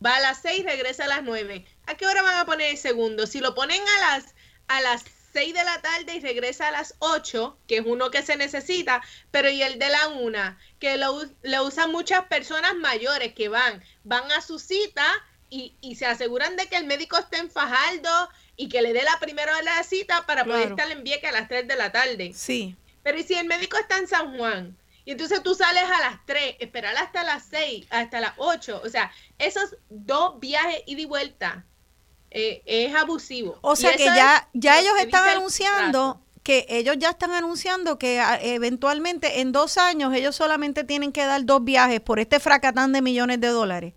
Va a las 6, regresa a las 9. ¿A qué hora van a poner el segundo? Si lo ponen a las, a las 6 de la tarde y regresa a las 8, que es uno que se necesita, pero y el de la 1, que lo, usan muchas personas mayores que van, van a su cita y, se aseguran de que el médico esté en Fajardo y que le dé la primera hora de la cita para poder estar en Vieques a las 3 de la tarde. Sí. Pero ¿y si el médico está en San Juan? Y entonces tú sales a las 3, esperar hasta las 6, hasta las 8. O sea, esos dos viajes ida y vuelta eh, es abusivo. O sea que ya, ya ellos están anunciando que ellos ya están anunciando que ah, eventualmente en dos años ellos solamente tienen que dar dos viajes por este fracatán de millones de dólares.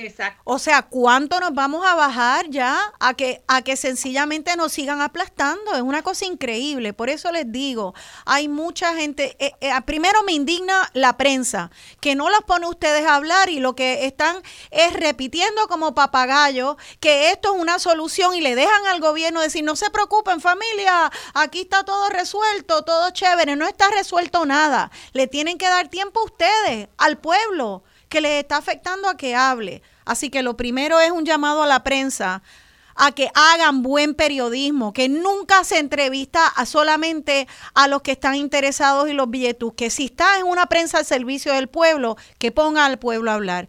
Exacto. O sea, ¿cuánto nos vamos a bajar ya a que, a que sencillamente nos sigan aplastando? Es una cosa increíble. Por eso les digo, hay mucha gente. Eh, eh, primero me indigna la prensa, que no las pone ustedes a hablar y lo que están es repitiendo como papagayo que esto es una solución y le dejan al gobierno decir, no se preocupen familia, aquí está todo resuelto, todo chévere. No está resuelto nada. Le tienen que dar tiempo a ustedes, al pueblo que les está afectando a que hable. Así que lo primero es un llamado a la prensa a que hagan buen periodismo, que nunca se entrevista a solamente a los que están interesados y los billetus, que si está en una prensa al servicio del pueblo, que ponga al pueblo a hablar.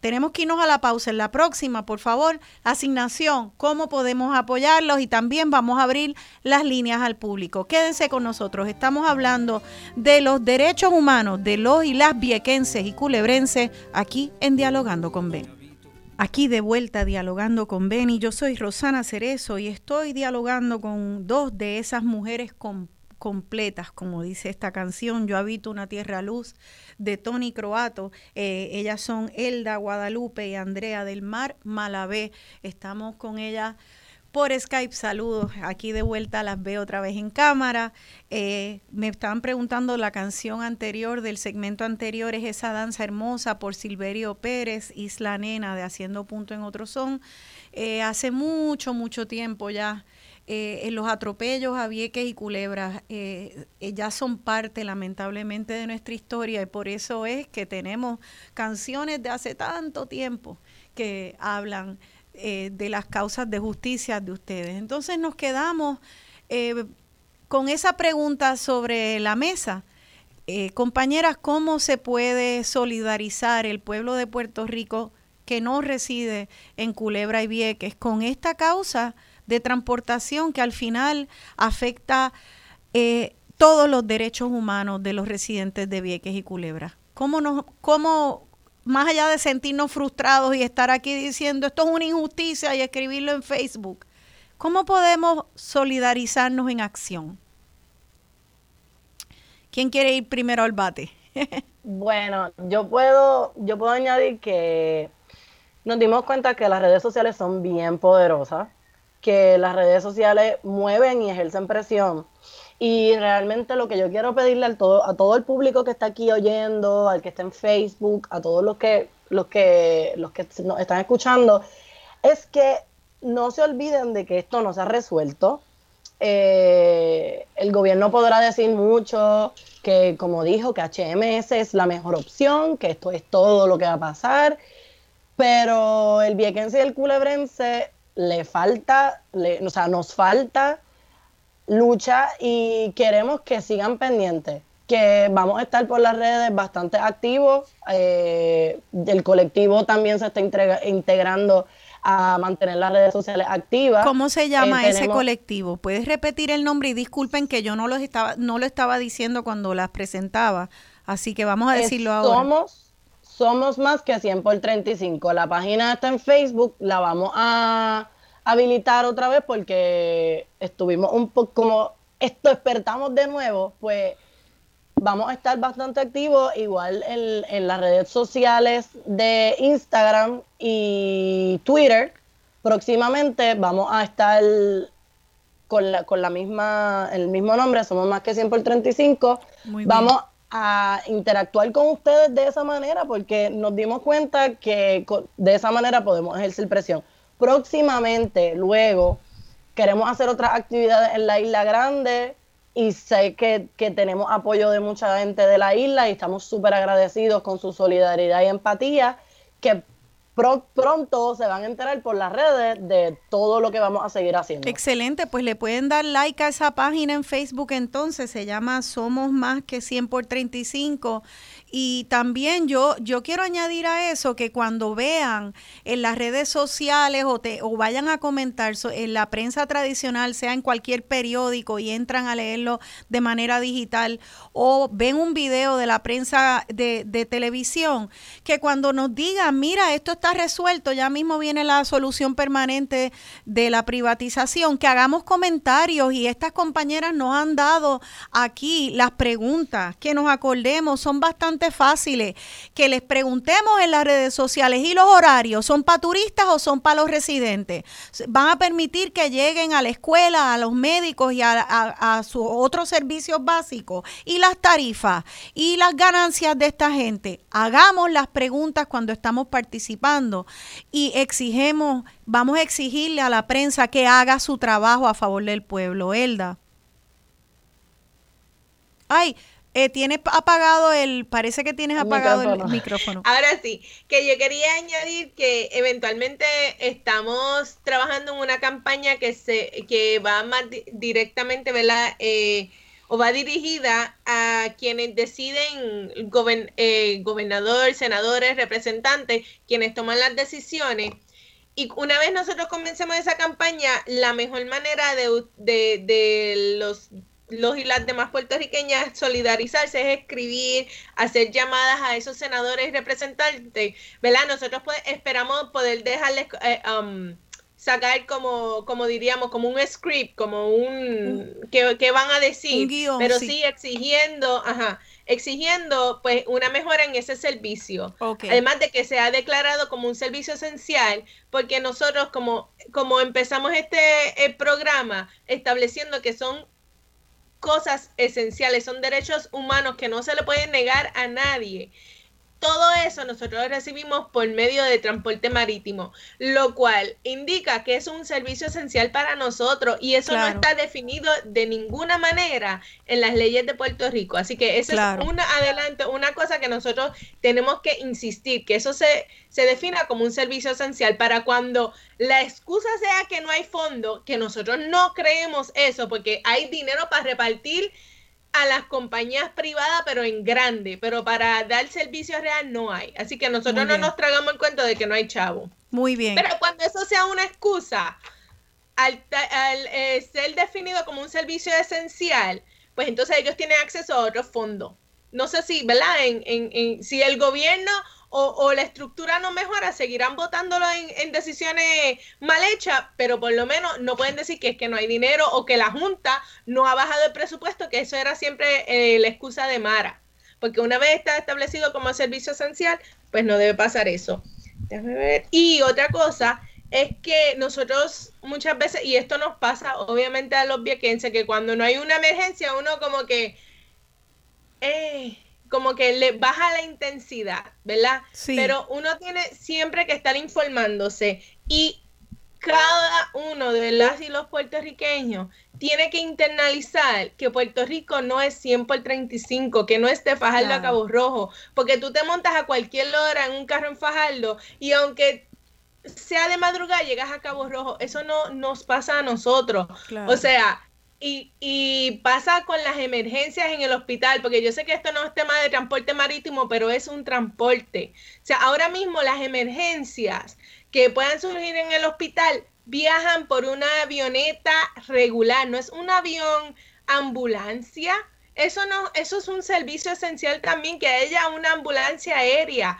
Tenemos que irnos a la pausa. En la próxima, por favor, asignación, cómo podemos apoyarlos y también vamos a abrir las líneas al público. Quédense con nosotros. Estamos hablando de los derechos humanos de los y las viequenses y culebrenses aquí en Dialogando con Ben. Aquí de vuelta dialogando con y Yo soy Rosana Cerezo y estoy dialogando con dos de esas mujeres completas, como dice esta canción. Yo habito una tierra luz de Tony Croato. Eh, ellas son Elda Guadalupe y Andrea del Mar Malavé. Estamos con ellas por Skype. Saludos. Aquí de vuelta las veo otra vez en cámara. Eh, me estaban preguntando la canción anterior del segmento anterior es esa danza hermosa por Silverio Pérez, Isla Nena de Haciendo Punto en Otro Son. Eh, hace mucho, mucho tiempo ya eh, en los atropellos a Vieques y Culebras eh, eh, ya son parte lamentablemente de nuestra historia y por eso es que tenemos canciones de hace tanto tiempo que hablan de las causas de justicia de ustedes. Entonces nos quedamos con esa pregunta sobre la mesa. compañeras, ¿cómo se puede solidarizar el pueblo de Puerto Rico que no reside en Culebra y Vieques con esta causa de transportación que al final afecta eh, todos los derechos humanos de los residentes de Vieques y Culebra? ¿Cómo, nos, cómo, más allá de sentirnos frustrados y estar aquí diciendo esto es una injusticia y escribirlo en Facebook, cómo podemos solidarizarnos en acción? ¿Quién quiere ir primero al bate? bueno, yo puedo, yo puedo añadir que nos dimos cuenta que las redes sociales son bien poderosas, que las redes sociales mueven y ejercen presión. Y realmente lo que yo quiero pedirle a todo, a todo el público que está aquí oyendo, al que está en Facebook, a todos los que, los que, los que nos están escuchando, es que no se olviden de que esto no se ha resuelto. Eh, el gobierno podrá decir mucho que, como dijo, que HMS es la mejor opción, que esto es todo lo que va a pasar pero el viequense y el culebrense le falta, o sea, nos falta lucha y queremos que sigan pendientes, que vamos a estar por las redes bastante activos. Eh, el colectivo también se está integrando a mantener las redes sociales activas. ¿Cómo se llama eh, ese colectivo? ¿Puedes repetir el nombre? Y disculpen que yo no, los estaba, no lo estaba diciendo cuando las presentaba, así que vamos a decirlo ahora. Somos somos más que 100 por 35. La página está en Facebook, la vamos a habilitar otra vez porque estuvimos un poco como esto despertamos de nuevo, pues vamos a estar bastante activos igual en, las redes sociales de Instagram y Twitter. Próximamente vamos a estar con la, con la misma, el mismo nombre, somos más que 100 por 35. vamos a interactuar con ustedes de esa manera porque nos dimos cuenta que de esa manera podemos ejercer presión. Próximamente, luego, queremos hacer otras actividades en la Isla Grande y sé que, que tenemos apoyo de mucha gente de la isla y estamos súper agradecidos con su solidaridad y empatía que pronto se van a enterar por las redes de todo lo que vamos a seguir haciendo. Excelente, pues le pueden dar like a esa página en Facebook entonces, se llama Somos Más que 100 por 35 y también yo, yo quiero añadir a eso que cuando vean en las redes sociales o, te, o vayan a comentar en la prensa tradicional, sea en cualquier periódico y entran a leerlo de manera digital o ven un video de la prensa de, de televisión, que cuando nos digan, mira, esto está resuelto, ya mismo viene la solución permanente de la privatización, que hagamos comentarios y estas compañeras nos han dado aquí las preguntas, que nos acordemos, son bastante fáciles que les preguntemos en las redes sociales y los horarios, ¿son para turistas o son para los residentes? ¿Van a permitir que lleguen a la escuela, a los médicos y a, sus otros servicios básicos? Y las tarifas y las ganancias de esta gente. Hagamos las preguntas cuando estamos participando y exigemos, vamos a exigirle a la prensa que haga su trabajo a favor del pueblo. Elda. Ay, eh, tienes apagado el, parece que tienes apagado el micrófono. Ahora sí, que yo quería añadir que eventualmente estamos trabajando en una campaña que se, que va más directamente, ¿verdad? Eh, o va dirigida a quienes deciden, eh, gobernador, senadores, representantes, quienes toman las decisiones. Y una vez nosotros comencemos esa campaña, la mejor manera de, de, de los los y las demás puertorriqueñas solidarizarse es escribir, hacer llamadas a esos senadores y representantes, ¿verdad? Nosotros pues, esperamos poder dejarles eh, um, sacar como, como diríamos, como un script, como un, que, van a decir, pero sí. exigiendo, ajá, exigiendo pues una mejora en ese servicio. Además de que se ha declarado como un servicio esencial, porque nosotros como, como empezamos este eh, programa estableciendo que son cosas esenciales, son derechos humanos que no se le pueden negar a nadie. Todo eso nosotros lo recibimos por medio de transporte marítimo, lo cual indica que es un servicio esencial para nosotros y eso no está definido de ninguna manera en las leyes de Puerto Rico. Así que eso es un adelanto, una cosa que nosotros tenemos que insistir, que eso se, se defina como un servicio esencial para cuando la excusa sea que no hay fondo, que nosotros no creemos eso porque hay dinero para repartir a las compañías privadas, pero en grande, pero para dar servicio real no hay. Así que nosotros no nos tragamos el cuento de que no hay chavo. Muy bien. Pero cuando eso sea una excusa, al, eh, ser definido como un servicio esencial, pues entonces ellos tienen acceso a otros fondos. No sé si, ¿verdad? En, en, si el gobierno o, la estructura no mejora, seguirán votándolo en, decisiones mal hechas, pero por lo menos no pueden decir que es que no hay dinero o que la Junta no ha bajado el presupuesto, que eso era siempre eh, la excusa de Mara. Porque una vez está establecido como servicio esencial, pues no debe pasar eso. Déjame ver. Y otra cosa es que nosotros muchas veces, y esto nos pasa obviamente a los viequenses, que cuando no hay una emergencia, uno como que... Eh, como que le baja la intensidad, ¿verdad? Sí. Pero uno tiene siempre que estar informándose y cada uno de las y los puertorriqueños tiene que internalizar que Puerto Rico no es 100 por 35, que no es de Fajardo a Cabo Rojo, porque tú te montas a cualquier hora en un carro en Fajardo y aunque sea de madrugada llegas a Cabo Rojo, eso no nos pasa a nosotros. O sea, y, y, pasa con las emergencias en el hospital, porque yo sé que esto no es tema de transporte marítimo, pero es un transporte. O sea, ahora mismo las emergencias que puedan surgir en el hospital viajan por una avioneta regular, no es un avión ambulancia. Eso no, eso es un servicio esencial también, que haya una ambulancia aérea.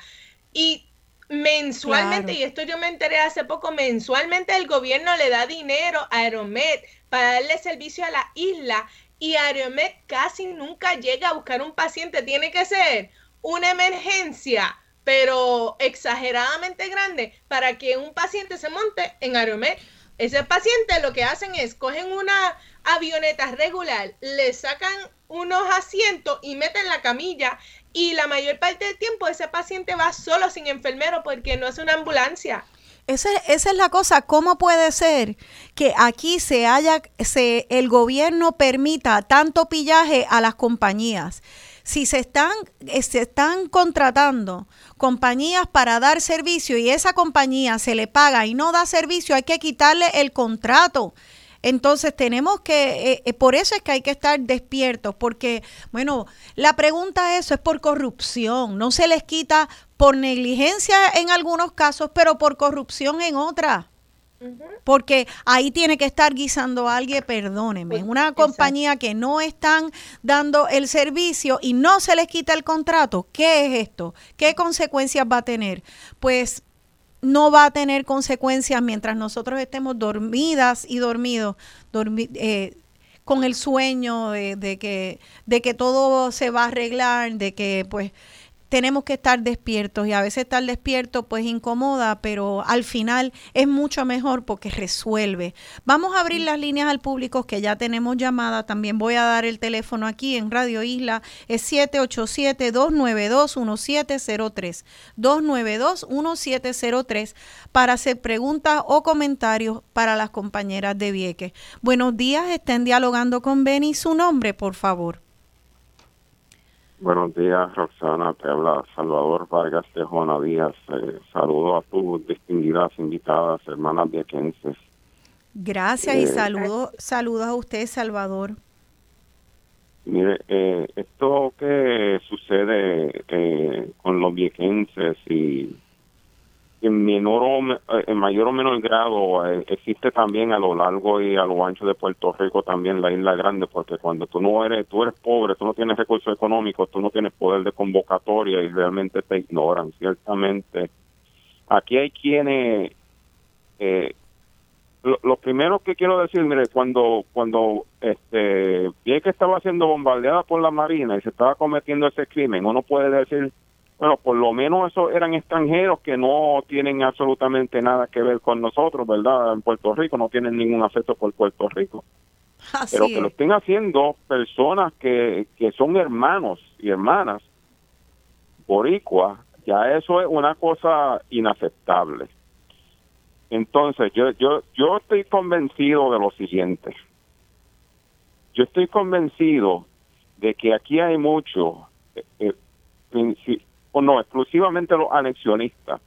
Y mensualmente, y esto yo me enteré hace poco, mensualmente el gobierno le da dinero a Aeromed para darle servicio a la isla y Aeromed casi nunca llega a buscar un paciente. Tiene que ser una emergencia, pero exageradamente grande, para que un paciente se monte en Aeromed. Ese paciente lo que hacen es cogen una avioneta regular, le sacan unos asientos y meten la camilla y la mayor parte del tiempo ese paciente va solo sin enfermero porque no es una ambulancia. Esa, esa, es la cosa, ¿cómo puede ser que aquí se haya, se, el gobierno permita tanto pillaje a las compañías? Si se están, eh, se están contratando compañías para dar servicio y esa compañía se le paga y no da servicio, hay que quitarle el contrato. Entonces tenemos que, eh, eh, por eso es que hay que estar despiertos, porque, bueno, la pregunta eso es por corrupción, no se les quita por negligencia en algunos casos, pero por corrupción en otras. Porque ahí tiene que estar guisando a alguien, perdóneme, pues, una compañía que no están dando el servicio y no se les quita el contrato. ¿Qué es esto? ¿Qué consecuencias va a tener? Pues no va a tener consecuencias mientras nosotros estemos dormidas y dormidos, eh, con el sueño de, que, de que todo se va a arreglar, de que pues tenemos que estar despiertos y a veces estar despierto pues incomoda, pero al final es mucho mejor porque resuelve. Vamos a abrir las líneas al público que ya tenemos llamada. También voy a dar el teléfono aquí en Radio Isla. Es 787-292-1703. 292-1703 para hacer preguntas o comentarios para las compañeras de Vieques. Buenos días, estén dialogando con Beni. Su nombre, por favor. Buenos días, Roxana. Te habla Salvador Vargas de Juana Díaz. Eh, saludo a tus distinguidas invitadas, hermanas viequenses. Gracias y eh, saludo, saludos a usted, Salvador. Mire, eh, esto que sucede eh, con los viequenses y en menor o eh, en mayor o menor grado eh, existe también a lo largo y a lo ancho de Puerto Rico también la isla grande porque cuando tú no eres tú eres pobre tú no tienes recursos económicos tú no tienes poder de convocatoria y realmente te ignoran ciertamente. Aquí hay quienes eh, lo, primero que quiero decir mire cuando cuando este que estaba siendo bombardeada por la marina y se estaba cometiendo ese crimen uno puede decir bueno, por lo menos esos eran extranjeros que no tienen absolutamente nada que ver con nosotros, ¿verdad? En Puerto Rico no tienen ningún afecto por Puerto Rico. Pero que lo estén haciendo personas que, que son hermanos y hermanas boricuas, ya eso es una cosa inaceptable. Entonces, yo, yo, yo estoy convencido de lo siguiente. Yo estoy convencido de que aquí hay mucho, eh, eh, o no, exclusivamente los anexionistas,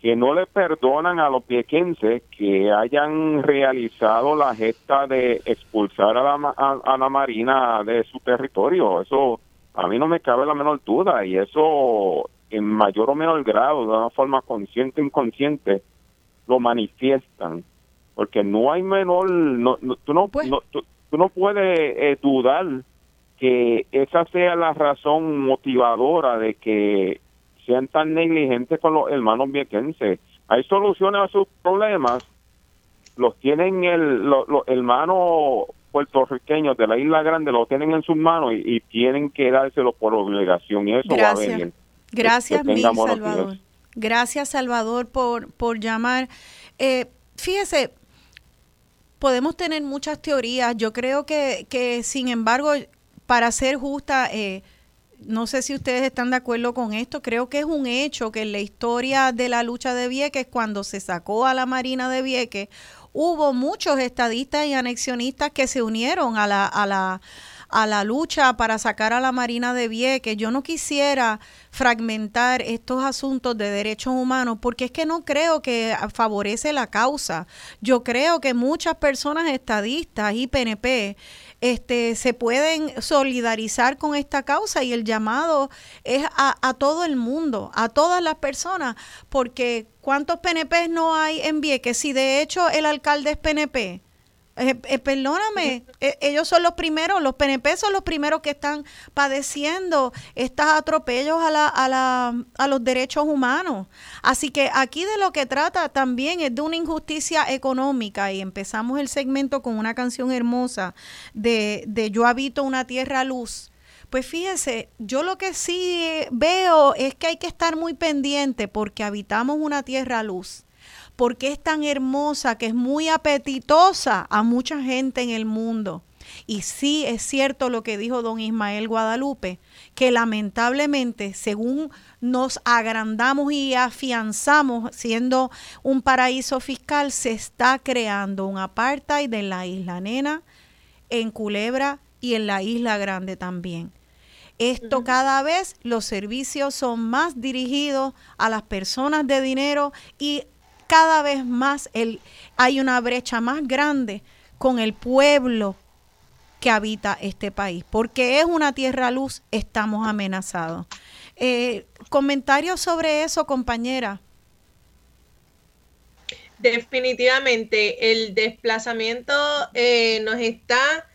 que no le perdonan a los viequenses que hayan realizado la gesta de expulsar a la, a, la Marina de su territorio. Eso a mí no me cabe la menor duda y eso en mayor o menor grado, de una forma consciente o inconsciente, lo manifiestan. Porque no hay menor, no, tú, no, pues tú, no puedes eh, dudar que esa sea la razón motivadora de que sean tan negligentes con los hermanos viequenses. Hay soluciones a sus problemas, los tienen el, los, hermanos puertorriqueños de la Isla Grande, los tienen en sus manos y, tienen que dárselo por obligación. Y eso Gracias. va a venir. Gracias, mi Salvador. Gracias, Salvador, por, por llamar. Eh, fíjese, podemos tener muchas teorías. Yo creo que, que sin embargo, para ser justa, eh, no sé si ustedes están de acuerdo con esto, creo que es un hecho que en la historia de la lucha de Vieques, cuando se sacó a la Marina de Vieques, hubo muchos estadistas y anexionistas que se unieron a la, a la, a la lucha para sacar a la Marina de Vieques. Yo no quisiera fragmentar estos asuntos de derechos humanos porque es que no creo que favorece la causa. Yo creo que muchas personas estadistas y PNP este, se pueden solidarizar con esta causa y el llamado es a, a todo el mundo, a todas las personas, porque ¿cuántos PNP no hay en Vieques? Si de hecho el alcalde es PNP, eh, eh, perdóname, eh, ellos son los primeros, los PNP son los primeros que están padeciendo estos atropellos a, la, a, la, a los derechos humanos. Así que aquí de lo que trata también es de una injusticia económica y empezamos el segmento con una canción hermosa de, de Yo habito una tierra luz. Pues fíjese, yo lo que sí veo es que hay que estar muy pendiente porque habitamos una tierra luz porque es tan hermosa, que es muy apetitosa a mucha gente en el mundo. Y sí es cierto lo que dijo don Ismael Guadalupe, que lamentablemente, según nos agrandamos y afianzamos siendo un paraíso fiscal, se está creando un apartheid en la isla Nena, en Culebra y en la isla Grande también. Esto cada vez los servicios son más dirigidos a las personas de dinero y cada vez más el, hay una brecha más grande con el pueblo que habita este país. Porque es una tierra luz, estamos amenazados. Eh, comentarios sobre eso, compañera. Definitivamente, el desplazamiento eh, nos está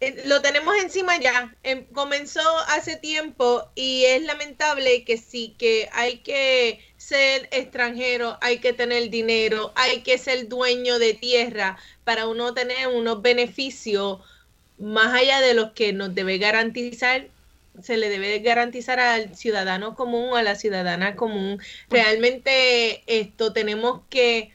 eh, lo tenemos encima ya. Em, comenzó hace tiempo y es lamentable que sí, que hay que ser extranjero, hay que tener dinero, hay que ser dueño de tierra para uno tener unos beneficios más allá de los que nos debe garantizar se le debe garantizar al ciudadano común o a la ciudadana común. Realmente esto tenemos que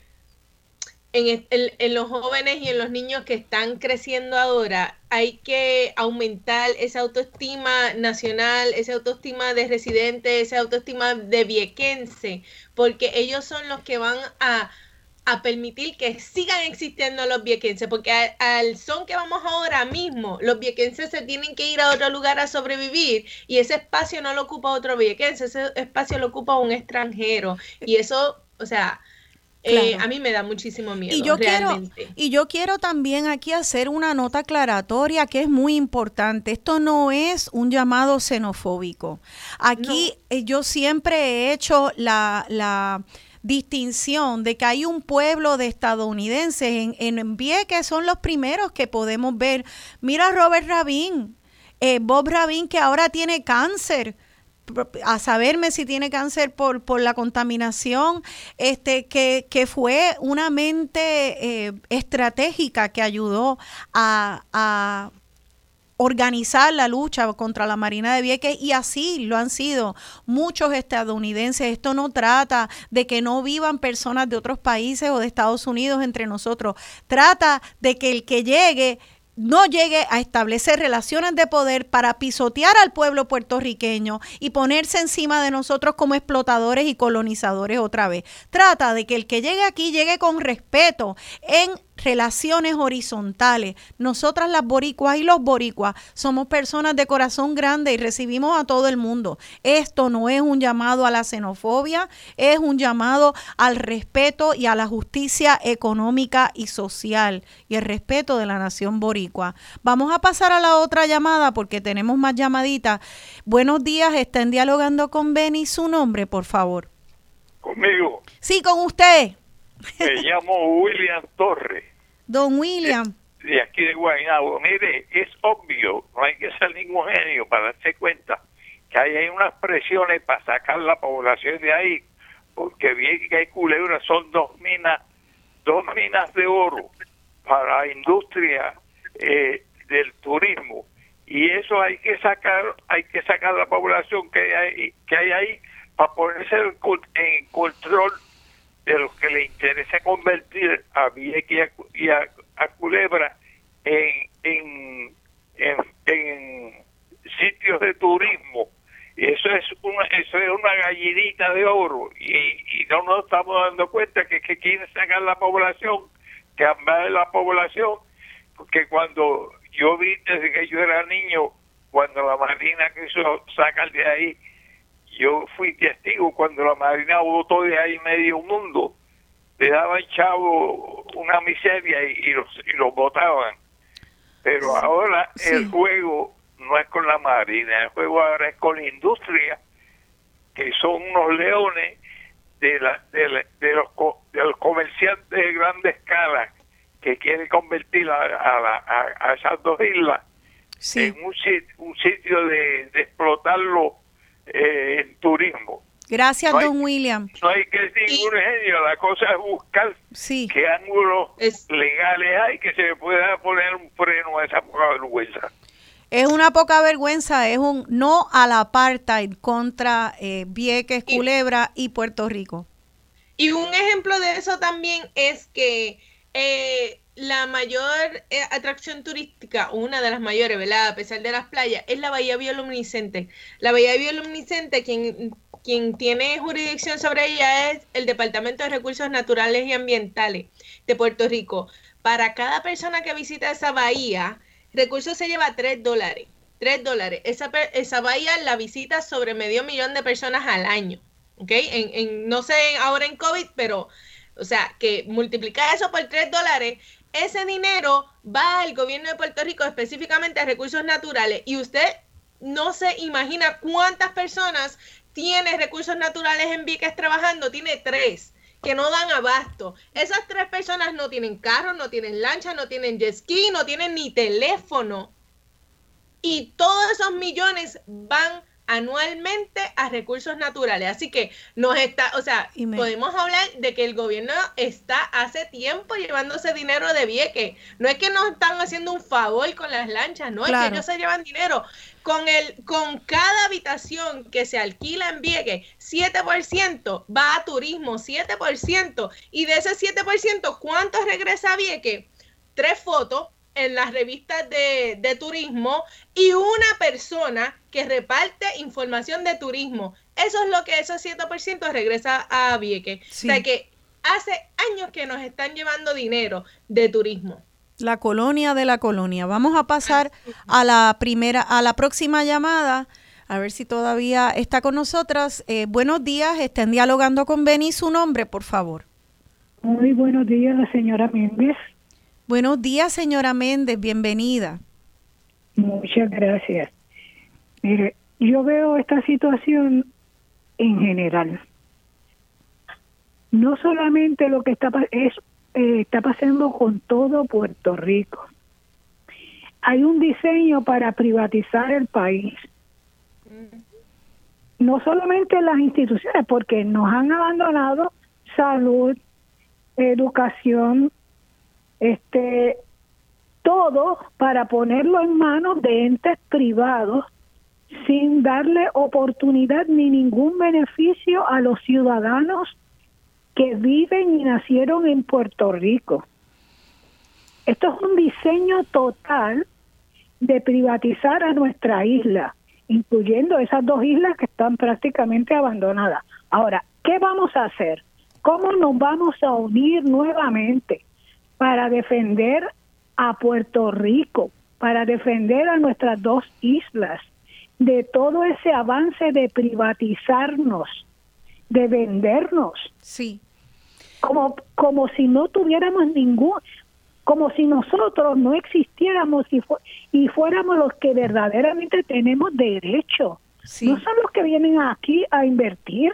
en, los jóvenes y en los niños que están creciendo ahora, hay que aumentar esa autoestima nacional, esa autoestima de residente, esa autoestima de viequense, porque ellos son los que van a, permitir que sigan existiendo los viequenses, porque al son que vamos ahora mismo, los viequenses se tienen que ir a otro lugar a sobrevivir y ese espacio no lo ocupa otro viequense, ese espacio lo ocupa un extranjero y eso, o sea, eh, a mí me da muchísimo miedo. Y yo, quiero, y yo quiero también aquí hacer una nota aclaratoria que es muy importante. Esto no es un llamado xenofóbico. Aquí eh, yo siempre he hecho la, la distinción de que hay un pueblo de estadounidenses en, en que son los primeros que podemos ver. Mira a Robert Rabin, eh, Bob Rabin que ahora tiene cáncer a saberme si tiene cáncer por, por la contaminación, este, que, que fue una mente eh, estratégica que ayudó a, a organizar la lucha contra la Marina de Vieques y así lo han sido muchos estadounidenses. Esto no trata de que no vivan personas de otros países o de Estados Unidos entre nosotros. Trata de que el que llegue no llegue a establecer relaciones de poder para pisotear al pueblo puertorriqueño y ponerse encima de nosotros como explotadores y colonizadores otra vez. Trata de que el que llegue aquí llegue con respeto en relaciones horizontales. Nosotras las boricuas y los boricuas somos personas de corazón grande y recibimos a todo el mundo. Esto no es un llamado a la xenofobia, es un llamado al respeto y a la justicia económica y social y el respeto de la nación boricua. Vamos a pasar a la otra llamada porque tenemos más llamaditas. Buenos días, estén dialogando con Benny. Su nombre, por favor. Conmigo. Sí, con usted. Me llamo William Torres. Don William. De aquí de Guaynabo. Mire, es obvio, no hay que ser ningún genio para darse cuenta que hay unas presiones para sacar la población de ahí, porque bien que hay culebras, son dos minas, dos minas de oro para la industria eh, del turismo y eso hay que sacar, hay que sacar la población que hay, que hay ahí para ponerse en control de los que le interesa convertir a Vieques y a, Culebra en, en, en, sitios de turismo. Y eso es una, eso es una gallinita de oro y, y no nos estamos dando cuenta que, que quieren sacar la población, cambiar la población, porque cuando yo vi desde que yo era niño, cuando la Marina quiso sacar de ahí yo fui testigo cuando la Marina votó de ahí medio mundo, le daban chavo una miseria y, los, y los votaban. Pero ahora el juego no es con la Marina, el juego ahora es con la industria, que son unos leones de, la, de, los, de los comerciantes de grande escala que quieren convertir a, a, esas dos islas en un, un sitio de, de explotarlo eh, en turismo. Gracias, don William. No hay que decir ningún genio, la cosa es buscar qué ángulos legales hay que se pueda poner un freno a esa poca vergüenza. Es una poca vergüenza, es un no al apartheid contra eh, Vieques, Culebra y Puerto Rico. Y un ejemplo de eso también es que eh, la mayor eh, atracción turística, una de las mayores, ¿verdad? A pesar de las playas, es la Bahía Bioluminiscente. La Bahía Bioluminiscente, quien, quien tiene jurisdicción sobre ella es el Departamento de Recursos Naturales y Ambientales de Puerto Rico. Para cada persona que visita esa bahía, Recursos se lleva 3 dólares. 3 dólares. Esa, esa bahía la visita sobre medio millón de personas al año. ¿Ok? En, en, no sé ahora en COVID, pero o sea, que multiplicar eso por 3 dólares ese dinero va al gobierno de Puerto Rico, específicamente a recursos naturales, y usted no se imagina cuántas personas tiene recursos naturales en Vieques trabajando, tiene tres que no dan abasto. Esas tres personas no tienen carro, no tienen lancha, no tienen jet ski, no tienen ni teléfono. Y todos esos millones van anualmente a recursos naturales. Así que nos está, o sea, podemos hablar de que el gobierno está hace tiempo llevándose dinero de Vieques. No es que nos están haciendo un favor con las lanchas, no es que ellos se llevan dinero. Con el con cada habitación que se alquila en Vieques, 7% va a turismo, 7%. Y de ese 7%, ¿cuánto regresa a Vieques? Tres fotos, en las revistas de, turismo y una persona que reparte información de turismo. Eso es lo que esos 7% regresa a Vieques. O sea que hace años que nos están llevando dinero de turismo. La colonia de la colonia. Vamos a pasar a la primera, a la próxima llamada. A ver si todavía está con nosotras. Eh, buenos días, estén dialogando con Beni. Su nombre, por favor. Muy buenos días, la señora Méndez. Buenos días, señora Méndez, bienvenida. Muchas gracias. Mire, yo veo esta situación en general. No solamente lo que está, es, eh, está pasando con todo Puerto Rico. Hay un diseño para privatizar el país. No solamente las instituciones, porque nos han abandonado salud, educación, este todo para ponerlo en manos de entes privados sin darle oportunidad ni ningún beneficio a los ciudadanos que viven y nacieron en Puerto Rico. Esto es un diseño total de privatizar a nuestra isla, incluyendo esas dos islas que están prácticamente abandonadas. Ahora, ¿qué vamos a hacer? ¿Cómo nos vamos a unir nuevamente? Para defender a Puerto Rico, para defender a nuestras dos islas, de todo ese avance de privatizarnos, de vendernos. Sí. Como, como si no tuviéramos ningún, como si nosotros no existiéramos y, y fuéramos los que verdaderamente tenemos derecho. No son los que vienen aquí a invertir,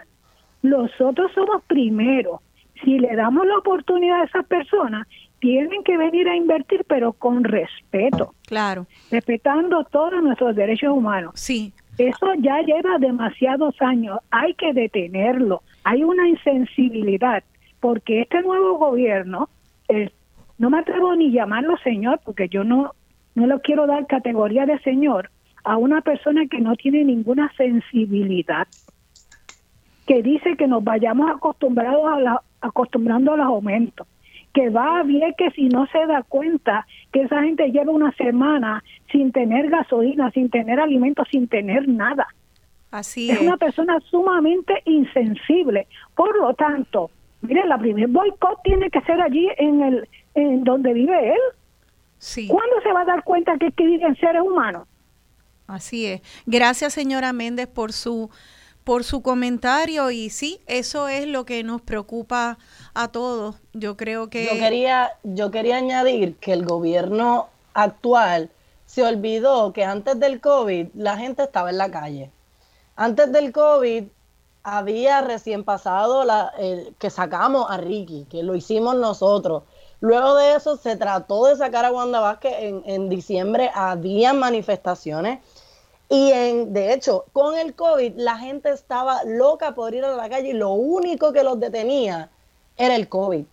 nosotros somos primero. Si le damos la oportunidad a esas personas, tienen que venir a invertir, pero con respeto. Claro. Respetando todos nuestros derechos humanos. Sí. Eso ya lleva demasiados años. Hay que detenerlo. Hay una insensibilidad, porque este nuevo gobierno, no me atrevo ni llamarlo señor, porque yo no, no lo quiero dar categoría de señor a una persona que no tiene ninguna sensibilidad que dice que nos vayamos acostumbrados a la, acostumbrando a los aumentos, que va bien que si no se da cuenta que esa gente lleva una semana sin tener gasolina, sin tener alimentos, sin tener nada. Así es. Es una persona sumamente insensible. Por lo tanto, mire, la primer boicot tiene que ser allí en el en donde vive él. Sí. ¿Cuándo se va a dar cuenta que, que viven seres humanos? Así es. Gracias, señora Méndez, por su por su comentario y sí, eso es lo que nos preocupa a todos. Yo creo que yo quería yo quería añadir que el gobierno actual se olvidó que antes del COVID la gente estaba en la calle. Antes del COVID había recién pasado la, que sacamos a Ricky, que lo hicimos nosotros. Luego de eso se trató de sacar a Wanda Vázquez en, en diciembre, había manifestaciones y en, de hecho, con el COVID, la gente estaba loca por ir a la calle y lo único que los detenía era el COVID.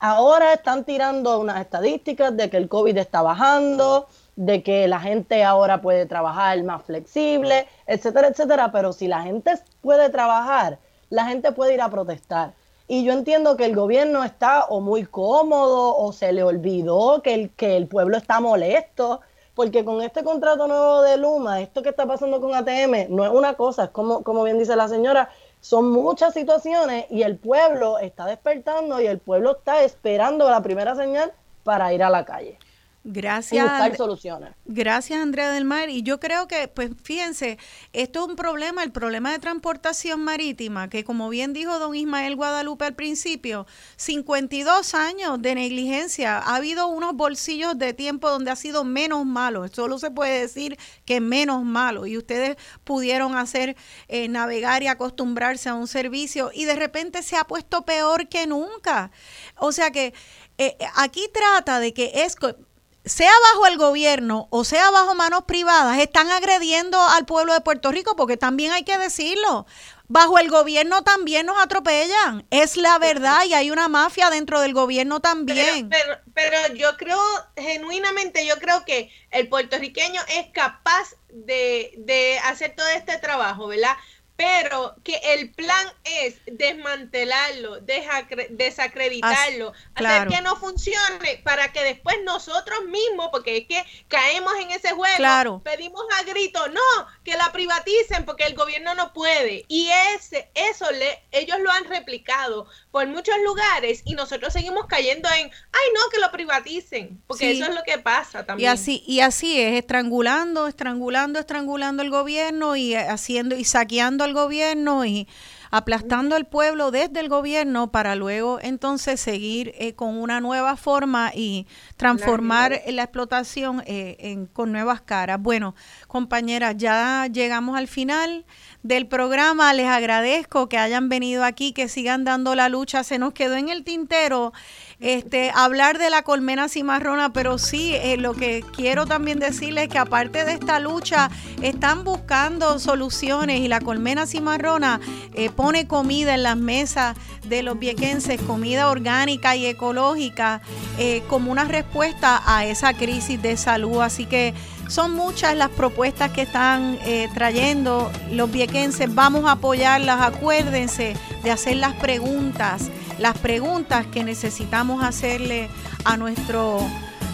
Ahora están tirando unas estadísticas de que el COVID está bajando, de que la gente ahora puede trabajar más flexible, etcétera, etcétera. Pero si la gente puede trabajar, la gente puede ir a protestar. Y yo entiendo que el gobierno está o muy cómodo o se le olvidó que el, que el pueblo está molesto porque con este contrato nuevo de Luma, esto que está pasando con ATM, no es una cosa, es como, como bien dice la señora, son muchas situaciones y el pueblo está despertando y el pueblo está esperando la primera señal para ir a la calle. Gracias. buscar soluciones. Gracias, Andrea del Mar. Y yo creo que, pues fíjense, esto es un problema, el problema de transportación marítima, que como bien dijo don Ismael Guadalupe al principio, 52 años de negligencia. Ha habido unos bolsillos de tiempo donde ha sido menos malo. Solo se puede decir que menos malo. Y ustedes pudieron hacer, eh, navegar y acostumbrarse a un servicio y de repente se ha puesto peor que nunca. O sea que eh, aquí trata de que es sea bajo el gobierno o sea bajo manos privadas, están agrediendo al pueblo de Puerto Rico, porque también hay que decirlo. Bajo el gobierno también nos atropellan. Es la verdad y hay una mafia dentro del gobierno también. Pero, pero, yo creo, genuinamente, yo creo que el puertorriqueño es capaz de, de hacer todo este trabajo, ¿verdad? Pero que el plan es desmantelarlo, desacreditarlo, hacer que no funcione para que después nosotros mismos, porque es que caemos en ese juego, pedimos a grito, no, que la privaticen porque el gobierno no puede. Y ese, eso le, ellos lo han replicado por muchos lugares y nosotros seguimos cayendo en, ay no, que lo privaticen, porque eso es lo que pasa también. Y así, y así es, estrangulando, estrangulando, estrangulando el gobierno y haciendo y saqueando al gobierno y aplastando al pueblo desde el gobierno para luego entonces seguir eh, con una nueva forma y transformar la explotación eh, en, con nuevas caras. Bueno, compañeras, ya llegamos al final del programa. Les agradezco que hayan venido aquí, que sigan dando la lucha. Se nos quedó en el tintero este, hablar de la colmena cimarrona, pero sí, eh, lo que quiero también decirles es que aparte de esta lucha, están buscando soluciones y la colmena cimarrona eh, pone comida en las mesas de los viequenses, comida orgánica y ecológica, eh, como una respuesta a esa crisis de salud. Así que son muchas las propuestas que están trayendo los viequenses. Vamos a apoyarlas. Acuérdense de hacer las preguntas las preguntas que necesitamos hacerle a nuestro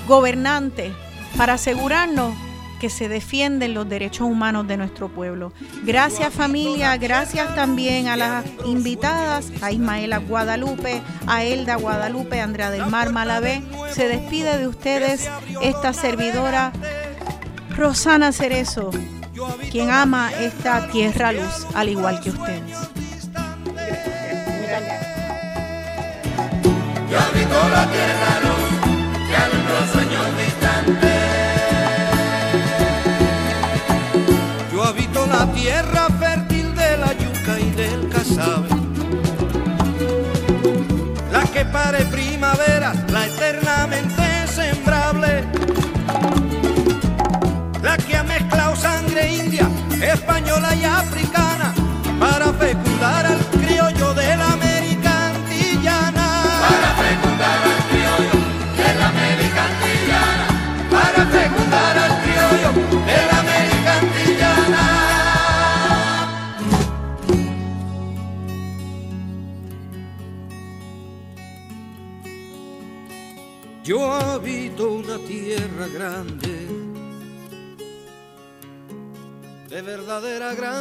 gobernante para asegurarnos que se defienden los derechos humanos de nuestro pueblo. Gracias familia, gracias también a las invitadas, a Ismaela Guadalupe, a Elda Guadalupe, Andrea del Mar Malavé. Se despide de ustedes esta servidora Rosana Cerezo, quien ama esta tierra luz al igual que ustedes. Yo habito la tierra luz que alumbra sueños distantes. Yo habito la tierra fértil de la yuca y del casabe. La que pare primavera, Yo habito una tierra grande, de verdadera gran